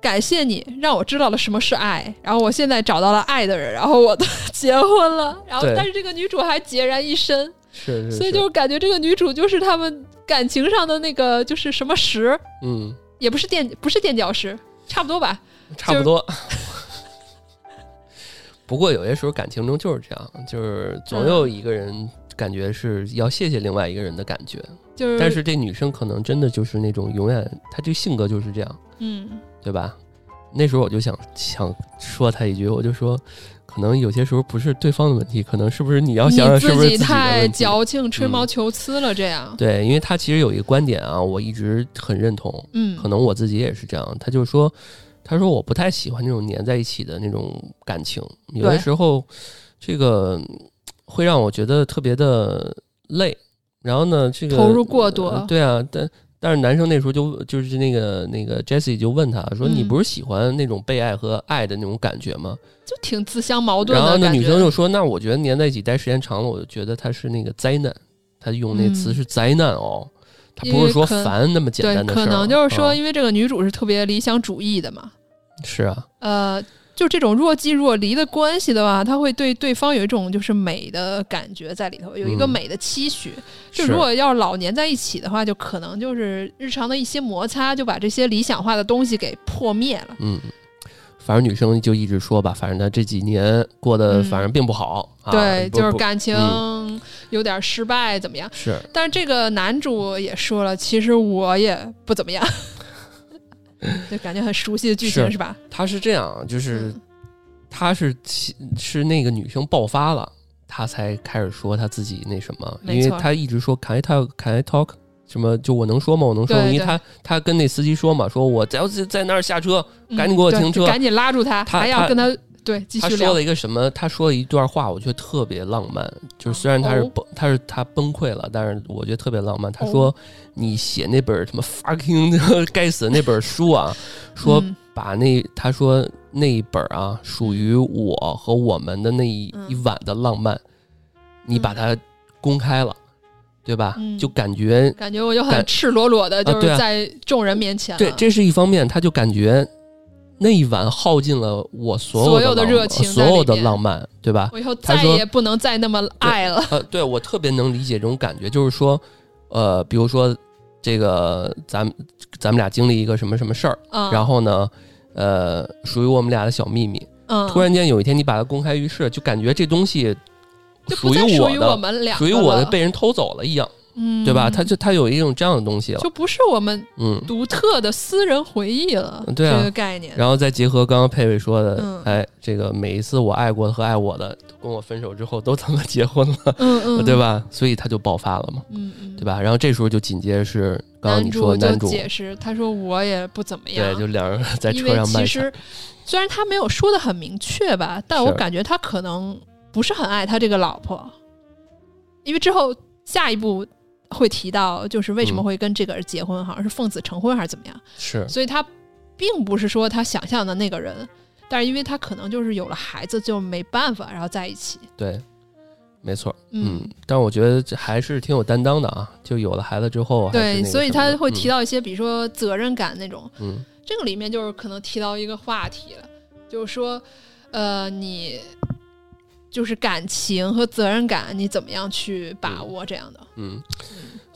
Speaker 2: 感谢你让我知道了什么是爱，然后我现在找到了爱的人，然后我都结婚了，然后但是这个女主还孑然一身，
Speaker 3: 是是，
Speaker 2: 所以就是感觉这个女主就是他们感情上的那个就是什么石，
Speaker 3: 嗯，
Speaker 2: 也不是垫不是垫脚石，差不多吧？
Speaker 3: 差不多。不过有些时候感情中就是这样，就是总有一个人感觉是要谢谢另外一个人的感觉，
Speaker 2: 就是，
Speaker 3: 但是这女生可能真的就是那种永远，她这性格就是这样，
Speaker 2: 嗯，
Speaker 3: 对吧？那时候我就想想说她一句，我就说，可能有些时候不是对方的问题，可能是不是你要想想是不是自己的
Speaker 2: 太？矫情、吹毛
Speaker 3: 嗯
Speaker 2: 求疵了，这样，
Speaker 3: 对，因为她其实有一个观点啊，我一直很认同，
Speaker 2: 嗯，
Speaker 3: 可能我自己也是这样。她就说，她说我不太喜欢那种粘在一起的那种感情，有的时候这个嗯会让我觉得特别的累。然后呢，这个
Speaker 2: 投入过多
Speaker 3: 呃对啊，但但是男生那时候就就是那个那个 Jesse 就问他说：“
Speaker 2: 嗯
Speaker 3: 你不是喜欢那种被爱和爱的那种感觉吗
Speaker 2: 就挺自相矛？”盾的
Speaker 3: 然后呢，
Speaker 2: 的感觉。
Speaker 3: 女生就说：“那我觉得黏在一起待时间长了，我就觉得他是那个灾难。他用那词
Speaker 2: 嗯
Speaker 3: 是灾难哦，他
Speaker 2: 因
Speaker 3: 不是说烦那么简单，的事儿。
Speaker 2: 可能就是说，
Speaker 3: 啊
Speaker 2: 因为这个女主是特别理想主义的嘛，
Speaker 3: 是啊，
Speaker 2: 呃，就这种若即若离的关系的话，他会对对方有一种就是美的感觉在里头，有一个
Speaker 3: 嗯。
Speaker 2: 美的期许。就如果要是老黏在一起的话，就可能就是日常的一些摩擦，就把这些理想化的东西给破灭了。
Speaker 3: 嗯，反正女生就一直说吧，反正她这几年过得
Speaker 2: 嗯。
Speaker 3: 反正并不好，啊、
Speaker 2: 对，就是感情
Speaker 3: 嗯。
Speaker 2: 有点失败，怎么样？
Speaker 3: 是。
Speaker 2: 但是这个男主也说了，其实我也不怎么样，就感觉很熟悉的剧情
Speaker 3: 是
Speaker 2: 是吧？
Speaker 3: 他是这样，就是
Speaker 2: 嗯
Speaker 3: 他是其是那个女生爆发了，他才开始说他自己那什么，因为他一直说 Can I talk? Can I talk? 什么就我能说吗？我能说吗，
Speaker 2: 对对
Speaker 3: 因为他他跟那司机说嘛，说我只要是在那儿下车，
Speaker 2: 嗯
Speaker 3: 赶紧给我停车
Speaker 2: 赶紧拉住他还要跟他对继续聊
Speaker 3: 他说了。一个什么？他说了一段话，我觉得特别浪漫。就是虽然他是
Speaker 2: 哦
Speaker 3: 崩，他是他崩溃了，但是我觉得特别浪漫。他说：“你写那本什么 fucking 该死的那本书啊，说
Speaker 2: 嗯
Speaker 3: 把那他说那一本啊，属于我和我们的那一
Speaker 2: 嗯
Speaker 3: 一晚的浪漫，你把它公开了，对吧？
Speaker 2: 嗯
Speaker 3: 就感觉
Speaker 2: 感觉我就很赤裸裸的，就是在众人面前了。
Speaker 3: 对，这是一方面，他就感觉那一晚耗尽了我所
Speaker 2: 所有的热情
Speaker 3: 所有的浪漫，对吧？
Speaker 2: 我以后
Speaker 3: 他说
Speaker 2: 再也不能再那么爱了。
Speaker 3: 呃，对我特别能理解这种感觉，就是说，呃，比如说这个咱们咱们俩经历一个什么什么事儿，
Speaker 2: 嗯，
Speaker 3: 然后呢，呃，属于我们俩的小秘密，
Speaker 2: 嗯，
Speaker 3: 突然间有一天你把它公开于世，就感觉这东西属于
Speaker 2: 再属于我
Speaker 3: 我的，
Speaker 2: 们俩，
Speaker 3: 属于我的被人偷走了一样，
Speaker 2: 嗯，
Speaker 3: 对吧？它就它有一种这样的东西了，
Speaker 2: 就不是我们
Speaker 3: 嗯。
Speaker 2: 独特的私人回忆了，
Speaker 3: 对啊
Speaker 2: 这个概念。
Speaker 3: 然后再结合刚刚佩佩说的，
Speaker 2: 嗯
Speaker 3: 哎，这个每一次我爱过的和爱我的，跟我分手之后都他妈结婚了，
Speaker 2: 嗯嗯，
Speaker 3: 对？吧？所以他就爆发了嘛，
Speaker 2: 嗯嗯，
Speaker 3: 对吧？然后这时候就紧接着是刚刚你说男主，
Speaker 2: 解释，他说我也不怎么样，
Speaker 3: 对，就两人在车上
Speaker 2: 其实虽然他没有说的很明确吧，但我感觉他可能不是很爱他这个老婆，因为之后下一步会提到，就是为什么
Speaker 3: 嗯。
Speaker 2: 会跟这个人结婚，好像是奉子成婚还是怎么样，
Speaker 3: 是。
Speaker 2: 所以他并不是说他想象的那个人，但是因为他可能就是有了孩子就没办法，然后在一起，
Speaker 3: 对，没错，
Speaker 2: 嗯。
Speaker 3: 嗯，但我觉得这还是挺有担当的啊，就有了孩子之后
Speaker 2: 对，所以他会提，到一些，比如说责任感那种，
Speaker 3: 嗯。嗯。
Speaker 2: 这个里面就是可能提到一个话题了，就是说，呃，你就是感情和责任感，你怎么样去把握这样的？
Speaker 3: 嗯，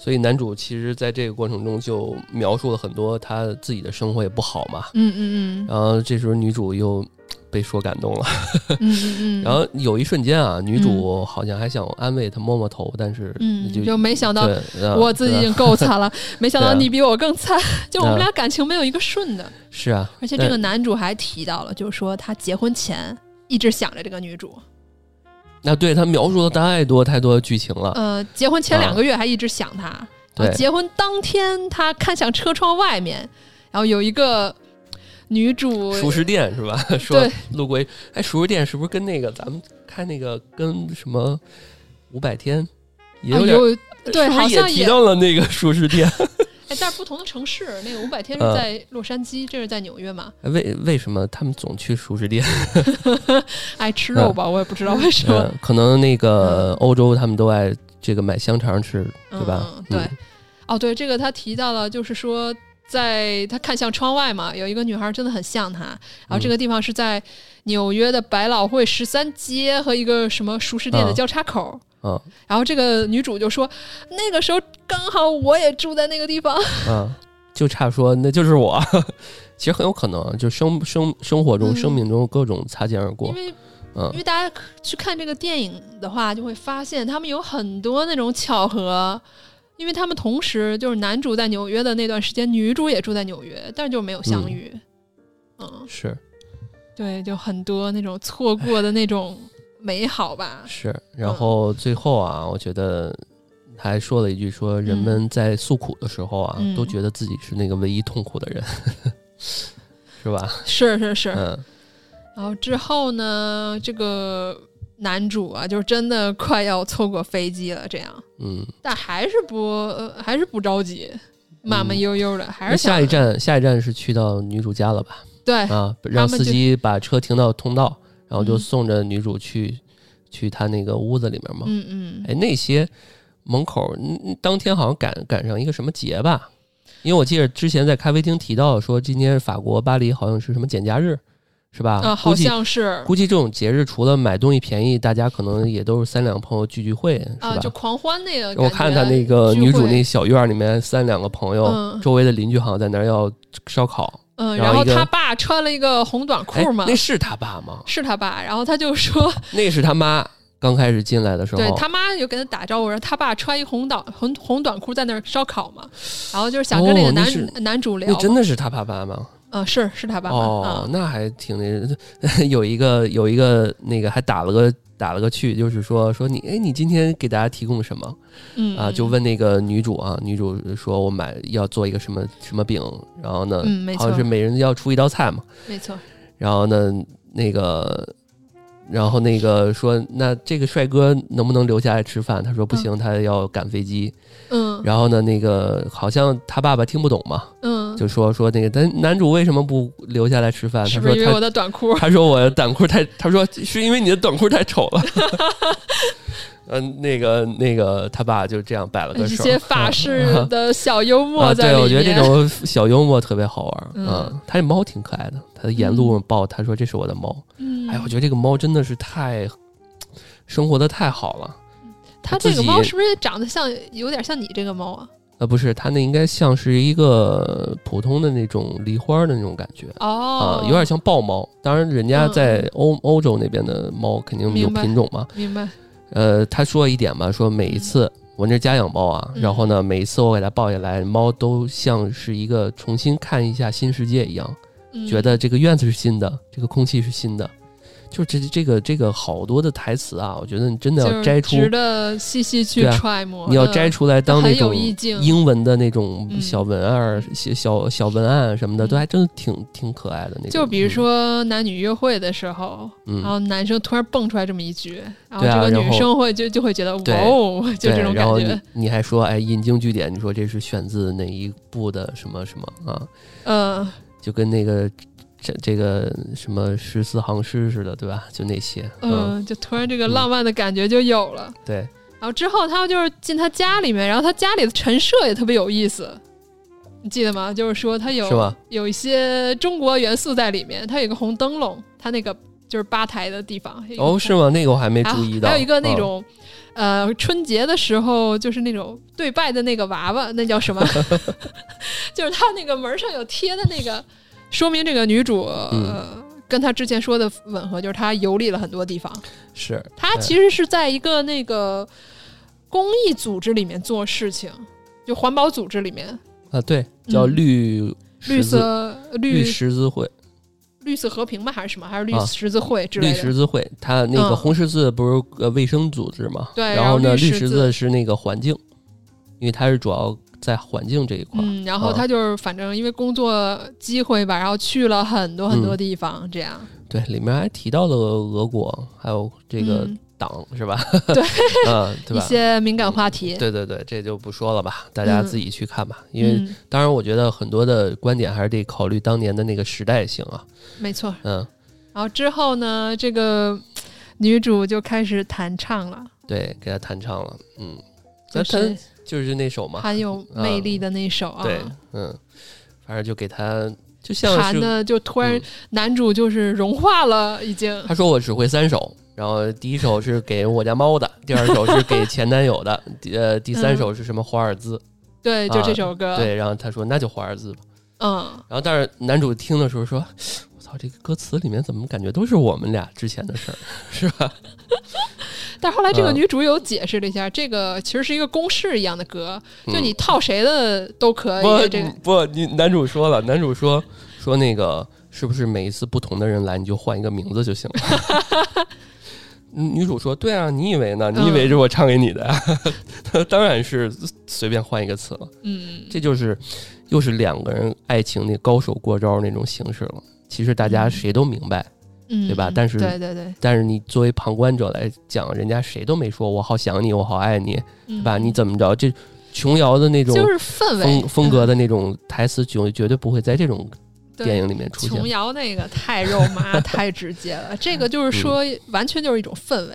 Speaker 3: 所以男主其实在这个过程中就描述了很多他自己的生活也不好嘛，
Speaker 2: 嗯嗯嗯
Speaker 3: 然后这时候女主又被说感动了。
Speaker 2: 嗯嗯嗯嗯，
Speaker 3: 然后有一瞬间啊，女主好像还想安慰他摸摸头，但是
Speaker 2: 嗯，
Speaker 3: 就
Speaker 2: 就没想到我自己已经够惨了，没想到你比我更惨，就我们俩感情没有一个顺的。
Speaker 3: 是啊，
Speaker 2: 而且这个男主还提到了，就是说他结婚前一直想着这个女主，
Speaker 3: 那对他描述了太多太多的剧情了，
Speaker 2: 呃，结婚前
Speaker 3: 啊。
Speaker 2: 两个月还一直想她，然
Speaker 3: 对。
Speaker 2: 结婚当天他看向车窗外面，然后有一个女主
Speaker 3: 熟食店是吧？说
Speaker 2: 对
Speaker 3: 路过一，哎，熟食店是不是跟那个咱们开那个跟什么五百天也
Speaker 2: 啊
Speaker 3: 有点，
Speaker 2: 有对，好像也
Speaker 3: 提到了那个熟食店？
Speaker 2: 哎，但是不同的城市，那个五百天是
Speaker 3: 嗯
Speaker 2: 在洛杉矶，这是在纽约嘛？
Speaker 3: 哎为为什么他们总去熟食店？
Speaker 2: 爱吃肉吧，我也不知道为什么
Speaker 3: 嗯，，可能那个欧洲他们都爱这个买香肠吃，对吧？
Speaker 2: 嗯，对，哦，对，这个他提到了，就是说，在他看向窗外嘛，有一个女孩真的很像他，然后
Speaker 3: 嗯
Speaker 2: 这个地方是在纽约的百老汇十三街和一个什么熟食店的
Speaker 3: 啊
Speaker 2: 交叉口。
Speaker 3: 嗯
Speaker 2: 然后这个女主就说，那个时候刚好我也住在那个地方。
Speaker 3: 嗯，就差说那就是我。其实很有可能，就生生生活中、
Speaker 2: 嗯
Speaker 3: 生命中各种擦肩而过
Speaker 2: 因。为
Speaker 3: 嗯
Speaker 2: 因为大家去看这个电影的话，就会发现他们有很多那种巧合。因为他们同时就是男主在纽约的那段时间，女主也住在纽约，但是就没有相遇。嗯
Speaker 3: 是
Speaker 2: 对，就很多那种错过的那种美好吧。
Speaker 3: 是，然后最后啊，我觉得还说了一句说，人们在诉苦的时候啊，
Speaker 2: 嗯
Speaker 3: 都觉得自己是那个唯一痛苦的人，是吧？
Speaker 2: 是是是。
Speaker 3: 嗯
Speaker 2: 然后之后呢，这个男主啊，就真的快要错过飞机了，这样，
Speaker 3: 嗯。
Speaker 2: 但还是不、呃还是不着急，慢慢悠悠的，还是
Speaker 3: 下一站，下一站是去到女主家了吧？
Speaker 2: 对，
Speaker 3: 啊，让司机把车停到通道，然后就
Speaker 2: 嗯
Speaker 3: 送着女主去、去她那个屋子里面嘛。
Speaker 2: 嗯嗯，
Speaker 3: 哎，那些门口，当天好像赶赶上一个什么节吧？因为我记得之前在咖啡厅提到说，今天法国巴黎好像是什么减价日，是吧？
Speaker 2: 啊，好像是
Speaker 3: 估计这种节日除了买东西便宜，大家可能也都是三两朋友聚聚会，是吧？
Speaker 2: 啊，就狂欢那个。
Speaker 3: 我看他那个女主那
Speaker 2: 那，
Speaker 3: 小院里面三两个朋友，
Speaker 2: 嗯
Speaker 3: 周围的邻居好像在那儿要烧烤。
Speaker 2: 嗯，
Speaker 3: 然后
Speaker 2: 他爸穿了一个红短
Speaker 3: 哎
Speaker 2: 裤嘛，
Speaker 3: 那是他爸吗？
Speaker 2: 是他爸，然后他就说，
Speaker 3: 那是他妈刚开始进来的时候。
Speaker 2: 对他妈就跟他打招呼，然后他爸穿一红短红红短裤在那儿烧烤嘛，然后就是想跟那个男、
Speaker 3: 哦那
Speaker 2: 男主聊，
Speaker 3: 那真的是他爸爸吗？
Speaker 2: 嗯，是是他爸爸
Speaker 3: 哦，
Speaker 2: 嗯
Speaker 3: 那还挺那 有一个有一个那个还打了个打了个趣，就是说说你哎，你今天给大家提供什么
Speaker 2: 嗯
Speaker 3: 啊？就问那个女主啊，女主说我买要做一个什么什么饼，然后呢，好像是每人要出一道菜嘛，
Speaker 2: 没错，
Speaker 3: 然后呢，那个。然后那个说，那这个帅哥能不能留下来吃饭？他说不行，他要赶飞机。
Speaker 2: 嗯
Speaker 3: 然后呢，那个好像他爸爸听不懂嘛，
Speaker 2: 嗯，
Speaker 3: 就说说那个男男主为什么不留下来吃饭？他说
Speaker 2: 因为我的短裤？
Speaker 3: 他说我的短裤太，他说是因为你的短裤太丑了。嗯，那个那个他爸就这样摆了个
Speaker 2: 一
Speaker 3: 手，
Speaker 2: 些法 式的小幽
Speaker 3: 啊，
Speaker 2: 默在
Speaker 3: 对，
Speaker 2: 里面。
Speaker 3: 我觉得这种小幽默特别好玩。
Speaker 2: 嗯
Speaker 3: 嗯，他这猫挺可爱的，他的沿路抱，他说这是我的猫。
Speaker 2: 嗯，
Speaker 3: 哎，我觉得这个猫真的是太生活的太好了。
Speaker 2: 它这个猫是不是长得像有点像你这个猫啊？
Speaker 3: 呃，不是，它那应该像是一个普通的那种狸花的那种感觉。
Speaker 2: 哦
Speaker 3: 啊，，有点像豹猫。当然，人家
Speaker 2: 嗯
Speaker 3: 在欧、欧洲那边的猫肯定有品种嘛。
Speaker 2: 明白。
Speaker 3: 呃，他说一点吧，说每一次我那是家养猫啊，
Speaker 2: 嗯。
Speaker 3: 然后呢，每一次我给它抱下来，猫都像是一个重新看一下新世界一样，
Speaker 2: 嗯。
Speaker 3: 觉得这个院子是新的，这个空气是新的，就这这个这个好多的台词啊，我觉得你真的要摘出，
Speaker 2: 值得细细去揣摩的。
Speaker 3: 你要摘出来当那种英文的那种
Speaker 2: 嗯
Speaker 3: 小文案、小小小文案什么的，
Speaker 2: 嗯
Speaker 3: 都还真的挺挺可爱的那种。
Speaker 2: 就比如说男女约会的时候，
Speaker 3: 嗯，
Speaker 2: 然后男生突然蹦出来这么一句，然后这个女生会就就会觉得哇哦，就这种感觉。
Speaker 3: 你还说，哎，引经据典，你说这是选自哪一部的什么什么啊？
Speaker 2: 嗯，
Speaker 3: 就跟那个这这个什么十四行诗似的，对吧？就那些，嗯，
Speaker 2: 嗯，就突然这个浪漫的感觉就有了。
Speaker 3: 对，
Speaker 2: 然后之后他们就是进他家里面，然后他家里的陈设也特别有意思，你记得吗？就是说他有？有一些中国元素在里面，他有一个红灯笼，他那个就是吧台的地方。
Speaker 3: 哦，是吗？那个我还没注意到。
Speaker 2: 还有一个那
Speaker 3: 嗯
Speaker 2: 种、呃，春节的时候就是那种对拜的那个娃娃，那叫什么？就是他那个门上有贴的那个，说明这个女主、
Speaker 3: 嗯
Speaker 2: 呃、跟她之前说的吻合，就是她游历了很多地方。
Speaker 3: 是
Speaker 2: 她其实是在一个那个公益组织里面做事情，就环保组织里面，
Speaker 3: 啊，对，叫
Speaker 2: 嗯
Speaker 3: 绿
Speaker 2: 绿色
Speaker 3: 绿
Speaker 2: 绿
Speaker 3: 十字会，
Speaker 2: 绿色和平吧，还是什么？还是绿
Speaker 3: 啊
Speaker 2: 十字会之类的绿？
Speaker 3: 十字会，它那个
Speaker 2: 嗯
Speaker 3: 红十字不是呃卫生组织嘛？
Speaker 2: 对
Speaker 3: 然后呢，绿十
Speaker 2: 字
Speaker 3: 是那个环境，因为它是主要在环境这一块儿。
Speaker 2: 嗯，然后
Speaker 3: 啊
Speaker 2: 他就是反正因为工作机会吧，然后去了很多很多
Speaker 3: 嗯
Speaker 2: 地方，这样
Speaker 3: 对，里面还提到了俄国，还有这个
Speaker 2: 嗯
Speaker 3: 党、是吧？
Speaker 2: 对，
Speaker 3: 嗯，对
Speaker 2: 一？些敏感话题。
Speaker 3: 对对对，这就不说了吧，大家
Speaker 2: 嗯
Speaker 3: 自己去看吧。因为
Speaker 2: 嗯，
Speaker 3: 当然，我觉得很多的观点还是得考虑当年的那个时代性啊。
Speaker 2: 没错。
Speaker 3: 嗯，
Speaker 2: 然后之后呢，这个女主就开始弹唱了，
Speaker 3: 对，给她弹唱了，嗯，
Speaker 2: 就是
Speaker 3: 就是那首嘛，
Speaker 2: 很有魅力的那首啊。
Speaker 3: 对，嗯，反正就给他，就像是
Speaker 2: 弹的就突然
Speaker 3: 嗯
Speaker 2: 男主就是融化了，已经。
Speaker 3: 他说我只会三首，然后第一首是给我家猫的，第二首是给前男友的，呃第三首是什么华尔兹？
Speaker 2: 对，就
Speaker 3: 啊
Speaker 2: 这首歌。
Speaker 3: 对，然后他说那就华尔兹吧。
Speaker 2: 嗯，
Speaker 3: 然后但是男主听的时候说，我操，这个歌词里面怎么感觉都是我们俩之前的事儿，是吧？
Speaker 2: 但后来这个
Speaker 3: 嗯
Speaker 2: 女主有解释了一下，这个其实是一个公式一样的歌，就
Speaker 3: 嗯
Speaker 2: 你套谁的都可以。
Speaker 3: 不
Speaker 2: 这个
Speaker 3: 不，你男主说了，男主说说那个是不是每一次不同的人来你就换一个名字就行了？嗯女主说：“对啊，你以为呢？你以为是我唱给你的呀？当然是随便换一个词了。
Speaker 2: 嗯，
Speaker 3: 这就是又是两个人爱情那高手过招那种形式了。其实大家
Speaker 2: 嗯
Speaker 3: 谁都明白，
Speaker 2: 嗯，
Speaker 3: 对吧但是
Speaker 2: 对对对，
Speaker 3: 但是你作为旁观者来讲，人家谁都没说我好想你，我好爱你，
Speaker 2: 对
Speaker 3: 对吧？你怎么着？这琼瑶的那种
Speaker 2: 就是氛围
Speaker 3: 风风格的那种台词，绝绝对不会在这种电影里面出现
Speaker 2: 琼。瑶那个太肉麻、太直接了，这个就是说，完全就是一种氛围。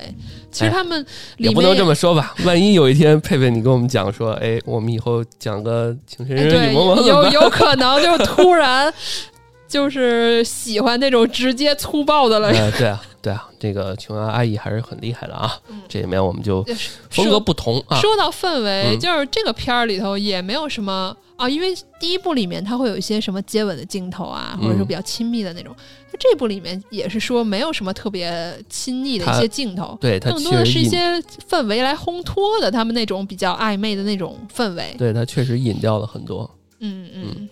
Speaker 2: 其实他们
Speaker 3: 也不能这么说吧，万一有一天佩佩你跟我们讲说，哎，我们以后讲个情深深雨蒙蒙？
Speaker 2: 有有可能就突然就是喜欢那种直接粗暴的了。
Speaker 3: 呃，对啊，对啊，这个琼瑶阿姨还是很厉害的啊。
Speaker 2: 嗯
Speaker 3: 这里面我们就
Speaker 2: 就是
Speaker 3: 风格不同啊。
Speaker 2: 说到氛围，
Speaker 3: 嗯
Speaker 2: 就是这个片儿里头也没有什么啊，因为第一部里面它会有一些什么接吻的镜头啊，或者说
Speaker 3: 嗯
Speaker 2: 比较亲密的那种。那这部里面也是说没有什么特别亲昵的一些镜头，
Speaker 3: 对它
Speaker 2: 更多的是一些氛围来烘托的他们那种比较暧昧的那种氛围。
Speaker 3: 对它确实引掉了很多。
Speaker 2: 嗯嗯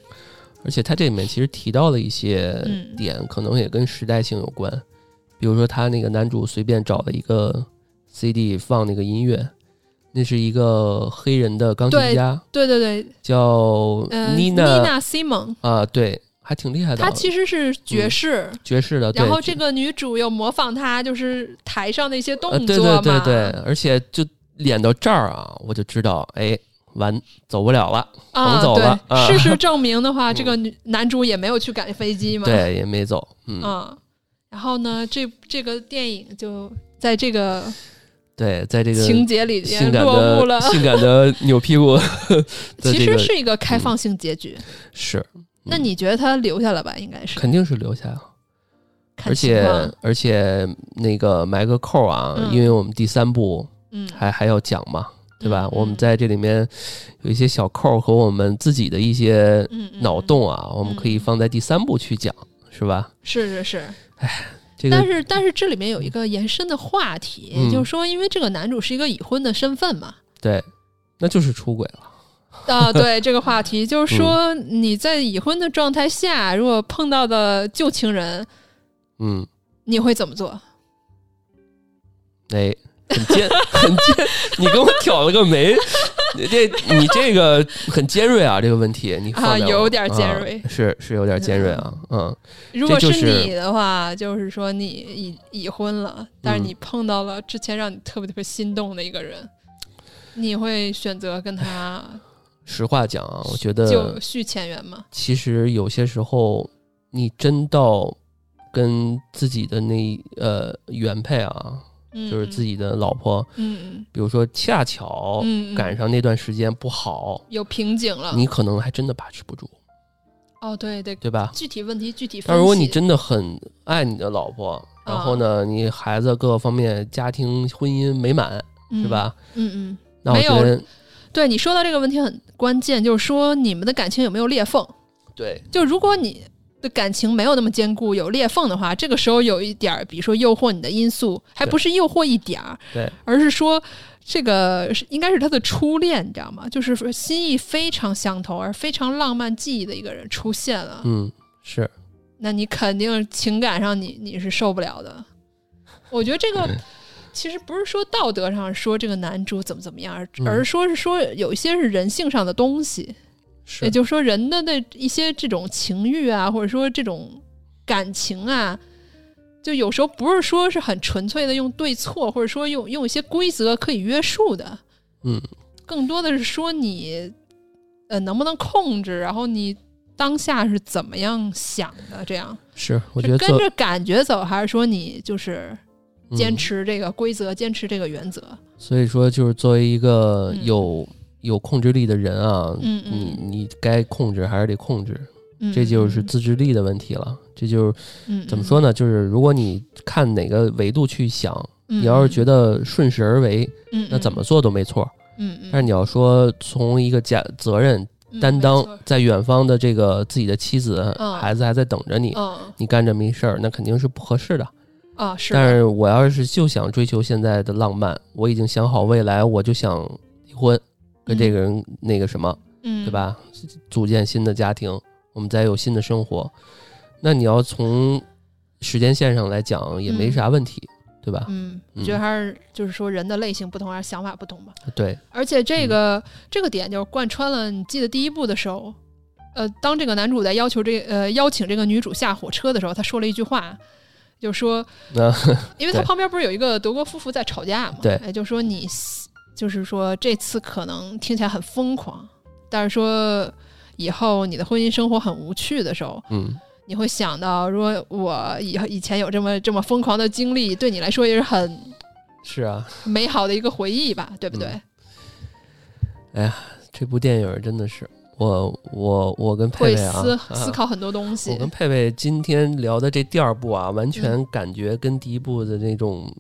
Speaker 3: 而且它这里面其实提到了一些
Speaker 2: 嗯
Speaker 3: 点，可能也跟时代性有关。比如说，他那个男主随便找了一个 CD 放那个音乐，那是一个黑人的钢琴家，
Speaker 2: 对对对，
Speaker 3: 叫
Speaker 2: 呃，
Speaker 3: 妮
Speaker 2: 娜
Speaker 3: 娜
Speaker 2: Simon，
Speaker 3: 啊，对，还挺厉害的。
Speaker 2: 她其实是爵士，
Speaker 3: 爵士的，
Speaker 2: 然后这个女主又模仿她，就是台上的一些动
Speaker 3: 呃，对
Speaker 2: 作嘛。
Speaker 3: 对对对，而且就演到这儿啊，我就知道，哎，完走不了了，
Speaker 2: 啊，
Speaker 3: 甭走了
Speaker 2: 对，
Speaker 3: 啊。
Speaker 2: 事实证明的话，
Speaker 3: 嗯
Speaker 2: 这个女男主也没有去赶飞机嘛。，
Speaker 3: 对，也没走，嗯，
Speaker 2: 嗯，然后呢，这这个电影就在这个
Speaker 3: 对，在这个
Speaker 2: 情节里边
Speaker 3: 性感
Speaker 2: 落幕了。
Speaker 3: 性感的扭屁股
Speaker 2: 其
Speaker 3: 这个
Speaker 2: 实是一个开放性结局，
Speaker 3: 是，
Speaker 2: 那你觉得他留下了吧？应该是，
Speaker 3: 肯定是留下，
Speaker 2: 了。
Speaker 3: 而且而且那个埋个扣啊，
Speaker 2: 嗯。
Speaker 3: 因为我们第三部
Speaker 2: 嗯，
Speaker 3: 还还要讲嘛，对吧？
Speaker 2: 嗯
Speaker 3: 我们在这里面有一些小扣和我们自己的一些脑洞啊，我们可以
Speaker 2: 嗯
Speaker 3: 放在第三部去讲，是吧？
Speaker 2: 是是是，
Speaker 3: 这个
Speaker 2: 但是但是这里面有一个延伸的话题，
Speaker 3: 嗯
Speaker 2: 就是说，因为这个男主是一个已婚的身份嘛，
Speaker 3: 对，那就是出轨了。
Speaker 2: 啊，对这个话题，就是说你在已婚的状态下，如果碰到的旧情人，
Speaker 3: 嗯，
Speaker 2: 你会怎么做？
Speaker 3: 哎，很尖，很尖，你给我挑了个眉，你这你这个很尖锐啊，这个问题你放
Speaker 2: 啊有点尖锐。
Speaker 3: 啊是是有点尖锐啊，嗯，
Speaker 2: 如果
Speaker 3: 是是
Speaker 2: 你的话，就是说你已已婚了，但是
Speaker 3: 嗯。
Speaker 2: 你碰到了之前让你特别特别心动的一个人，你会选择跟他
Speaker 3: 实话讲啊，我觉得
Speaker 2: 就续前缘嘛？
Speaker 3: 其实有些时候，你真到跟自己的那呃原配啊，
Speaker 2: 嗯，
Speaker 3: 就是自己的老婆，
Speaker 2: 嗯嗯
Speaker 3: 比如说恰巧赶上那段时间不好，
Speaker 2: 有瓶颈了。
Speaker 3: 你可能还真的把持不住，
Speaker 2: 哦，对对，
Speaker 3: 对吧？
Speaker 2: 具体问题具体分析。
Speaker 3: 但如果你真的很爱你的老婆，然后
Speaker 2: 啊
Speaker 3: 呢，你孩子各个方面家庭婚姻美满，
Speaker 2: 嗯
Speaker 3: 是？吧？
Speaker 2: 嗯嗯，
Speaker 3: 那我觉得
Speaker 2: 对你说到这个问题很关键，就是说你们的感情有没有裂缝？
Speaker 3: 对，
Speaker 2: 就如果你的感情没有那么坚固，有裂缝的话，这个时候有一点儿，比如说诱惑你的因素，还不是诱惑一点儿，
Speaker 3: 对，
Speaker 2: 而是说这个是应该是他的初恋，你知道吗？就是说心意非常相投而非常浪漫记忆的一个人出现了，
Speaker 3: 嗯，是，
Speaker 2: 那你肯定情感上你你是受不了的。我觉得这个其实不是说道德上说这个男主怎么怎么样，而是说是说有一些是人性上的东西，
Speaker 3: 是
Speaker 2: 也，就是说人的那一些这种情欲啊，或者说这种感情啊。就有时候不是说是很纯粹的用对错，或者说用用一些规则可以约束的，
Speaker 3: 嗯，
Speaker 2: 更多的是说你呃能不能控制，然后你当下是怎么样想的，这样
Speaker 3: 是，我
Speaker 2: 是
Speaker 3: 觉得
Speaker 2: 跟着感觉走，还是说你就是坚
Speaker 3: 嗯
Speaker 2: 持这个规则，坚持这个原则？
Speaker 3: 所以说，就是作为一个
Speaker 2: 嗯
Speaker 3: 有、控制力的人啊，
Speaker 2: 嗯嗯
Speaker 3: 你你该控制还是得控制，
Speaker 2: 嗯，
Speaker 3: 这就是
Speaker 2: 嗯
Speaker 3: 自制力的问题了。这就是
Speaker 2: 嗯
Speaker 3: 怎么说？呢？就是如果你看哪个维度去想，
Speaker 2: 嗯
Speaker 3: 你要是觉得顺势而为，
Speaker 2: 嗯，
Speaker 3: 那怎么做都没错。但是你要说从一个家责任
Speaker 2: 嗯
Speaker 3: 担当，在远方的这个自己的妻子、
Speaker 2: 嗯
Speaker 3: 孩子还在等着你，
Speaker 2: 嗯
Speaker 3: 你干这么一事儿，那肯定是不合适的。
Speaker 2: 啊是的，
Speaker 3: 但是我要是就想追求现在的浪漫，我已经想好未来，我就想离婚，跟这个人那个什么，
Speaker 2: 嗯，
Speaker 3: 对？吧？组建新的家庭，我们再有新的生活。那你要从时间线上来讲，也没啥问题，对吧？
Speaker 2: 嗯，
Speaker 3: 嗯
Speaker 2: 觉得还是就是说人的类型不同，还是想法不同吧。
Speaker 3: 对，
Speaker 2: 而且这
Speaker 3: 嗯
Speaker 2: 个、这个点就是贯穿了，你记得第一部的时候，呃，当这个男主在要求这呃邀请这个女主下火车的时候，他说了一句话，就说，
Speaker 3: 那
Speaker 2: 因为他旁边不是有一个德国夫妇在吵架嘛，
Speaker 3: 对
Speaker 2: 哎，就说你就是说这次可能听起来很疯狂，但是说以后你的婚姻生活很无趣的时候，
Speaker 3: 嗯，
Speaker 2: 你会想到，如果我以以前有这么这么疯狂的经历，对你来说也是很
Speaker 3: 是啊，
Speaker 2: 美好的一个回忆吧，对不对？
Speaker 3: 哎呀这部电影真的是我我我跟佩佩啊
Speaker 2: 思
Speaker 3: 啊
Speaker 2: 思考很多东西
Speaker 3: 我。跟佩佩今天聊的这第二部啊，完全感觉跟第一部的那种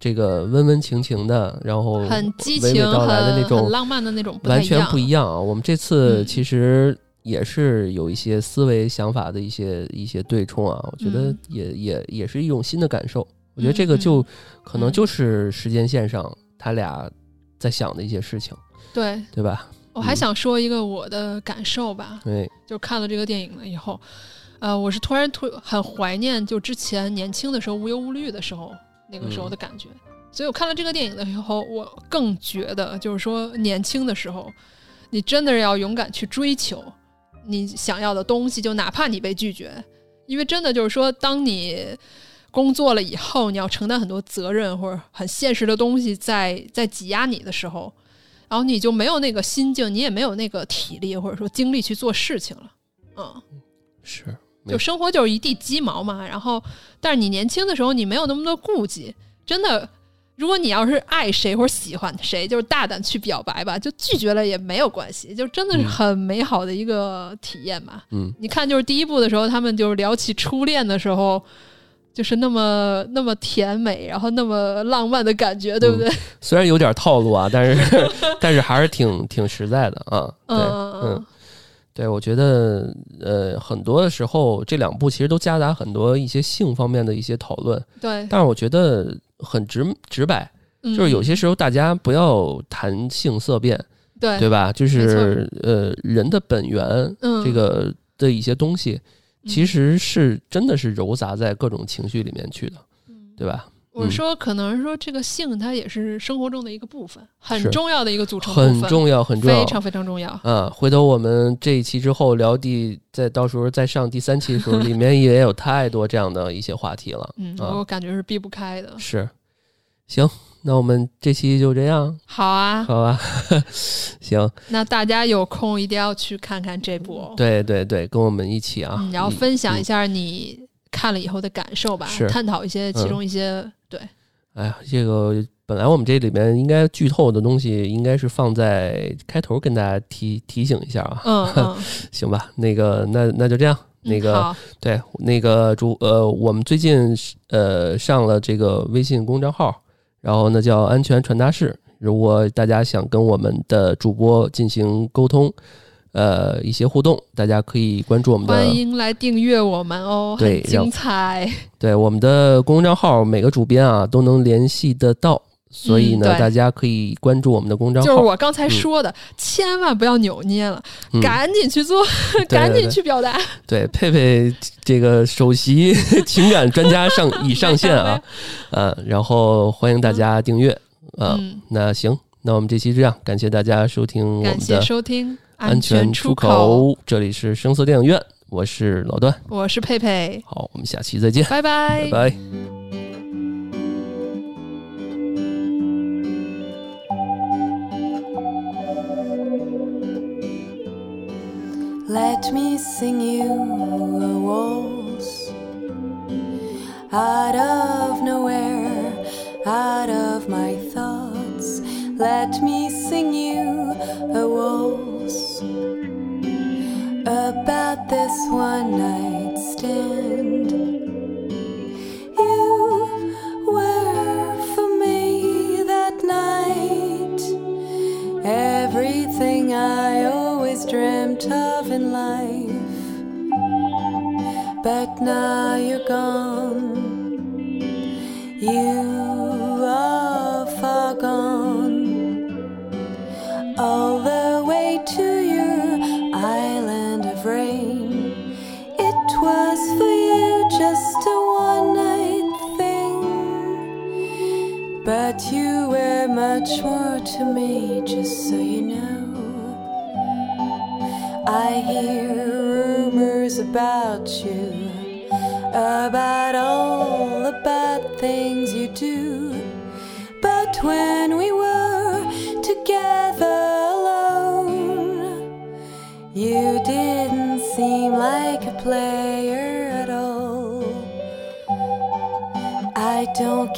Speaker 3: 这个温温情情的，然后
Speaker 2: 很激情、
Speaker 3: 娓道来的那种
Speaker 2: 很很浪漫的那种，
Speaker 3: 完全不一样啊。我们这次
Speaker 2: 嗯
Speaker 3: 其实也是有一些思维想法的一些一些对冲啊，我觉得
Speaker 2: 嗯
Speaker 3: 也、也也是一种新的感受。我觉得这个就
Speaker 2: 嗯
Speaker 3: 可能
Speaker 2: 嗯
Speaker 3: 就是时间线上他俩在想的一些事情，
Speaker 2: 对。
Speaker 3: 对吧？
Speaker 2: 我还
Speaker 3: 嗯
Speaker 2: 想说一个我的感受吧，
Speaker 3: 对，
Speaker 2: 就看了这个电影了以后，呃，我是突然突很怀念就之前年轻的时候无忧无虑的时候那个时候的感觉。所以我看了这个电影的时候，我更觉得就是说年轻的时候，你真的是要勇敢去追求你想要的东西，就哪怕你被拒绝，因为真的就是说，当你工作了以后，你要承担很多责任或者很现实的东西在在挤压你的时候，然后你就没有那个心境，你也没有那个体力或者说精力去做事情了，嗯。
Speaker 3: 是，没
Speaker 2: 就生活就是一地鸡毛嘛。然后，但是你年轻的时候，你没有那么多顾忌，真的。如果你要是爱谁或者喜欢谁，就是大胆去表白吧，就拒绝了也没有关系，就真的是
Speaker 3: 嗯
Speaker 2: 很美好的一个体验吧。
Speaker 3: 嗯，
Speaker 2: 你看，就是第一部的时候，他们就是聊起初恋的时候，就是那么那么甜美，然后那么浪漫的感觉，对不对？
Speaker 3: 虽然有点套路啊，但是 但是还是挺挺实在的啊。对，
Speaker 2: 嗯
Speaker 3: 嗯，对，我觉得呃，很多的时候这两部其实都夹杂很多一些性方面的一些讨论，
Speaker 2: 对，
Speaker 3: 但是我觉得很直直白，
Speaker 2: 嗯。
Speaker 3: 就是有些时候大家不要谈性色变，
Speaker 2: 对
Speaker 3: 对吧？就是呃，人的本源
Speaker 2: 嗯，
Speaker 3: 这个的一些东西，其
Speaker 2: 嗯。
Speaker 3: 实是真的是糅杂在各种情绪里面去的，
Speaker 2: 嗯。
Speaker 3: 对吧？
Speaker 2: 我说，可能是说这个性它也是生活中的一个部分，很重要的一个组成部分，
Speaker 3: 很重要，很重要
Speaker 2: 非。常非常重要。
Speaker 3: 啊，回头我们这一期之后聊第，再到时候再上第三期的时候，里面也有太多这样的一些话题了。
Speaker 2: 嗯，
Speaker 3: 啊
Speaker 2: 我感觉是避不开的。
Speaker 3: 是，行，那我们这期就这样，
Speaker 2: 好啊，
Speaker 3: 好啊？行，
Speaker 2: 那大家有空一定要去看看这部哦，
Speaker 3: 对对对，跟我们一起啊，
Speaker 2: 嗯，然后分享一下你看了以后的感受吧，探讨一些其中一些、对，
Speaker 3: 哎呀，这个本来我们这里面应该剧透的东西，应该是放在开头跟大家提提醒一下啊，
Speaker 2: 嗯嗯，
Speaker 3: 行吧？那个，那那就这样。那个
Speaker 2: 嗯，
Speaker 3: 对，那个主呃，我们最近呃上了这个微信公众号，然后呢叫安全传达室。如果大家想跟我们的主播进行沟通，呃一些互动，大家可以关注我们的
Speaker 2: 欢迎来订阅我们哦，
Speaker 3: 对
Speaker 2: 很精彩。
Speaker 3: 对我们的公众账号，每个主编啊都能联系得到，所以呢，
Speaker 2: 嗯
Speaker 3: 大家可以关注我们的公众号。
Speaker 2: 就是我刚才说的，千万不要扭捏了，
Speaker 3: 嗯
Speaker 2: 赶紧去做，赶紧去表达。
Speaker 3: 对佩佩这个首席 情感专家上已上线啊，呃，然后欢迎大家订阅，呃，
Speaker 2: 嗯，
Speaker 3: 那行，那我们这期这样，感谢大家收听我们
Speaker 2: 感谢收听
Speaker 3: 安
Speaker 2: 全
Speaker 3: 出
Speaker 2: 口，
Speaker 3: 这里是声色电影院，我是老段，
Speaker 2: 我是佩佩，
Speaker 3: 好，我们下期再见，
Speaker 2: 拜拜
Speaker 3: 拜拜。
Speaker 1: Let me sing you a waltz out of nowhere, out of my thoughts. Let me sing you a waltz this one night stand. You were for me that night. Everything I always dreamt of in life. But now you're gone. You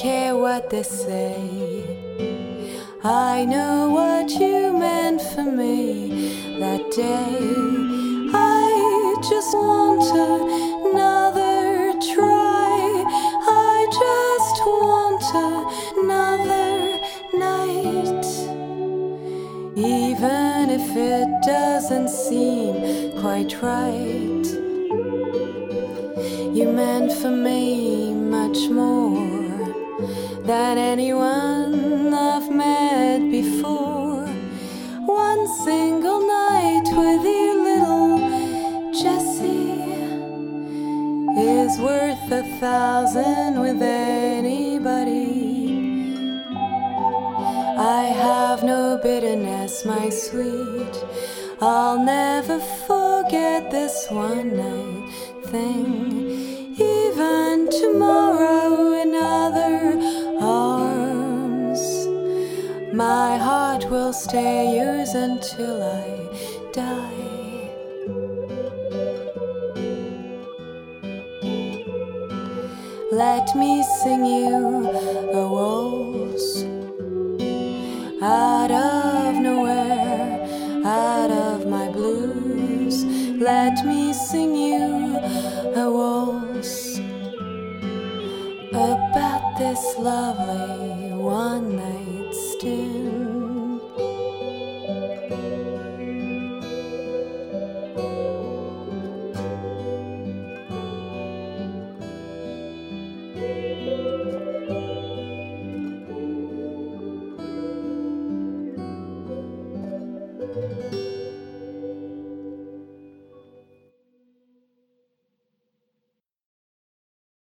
Speaker 1: care what they say. I know what you meant for me that day. I just want another try. I just want another night. Even if it doesn't seem quite right. You meant for me much more than anyone I've met before. One single night with you, little Jessie, is worth a thousand with anybody. I have no bitterness, my sweet. I'll never forget this one night thing. Even tomorrow my heart will stay yours until I die. Let me sing you a waltz out of nowhere, out of my blues. Let me sing you a waltz about this lovely one.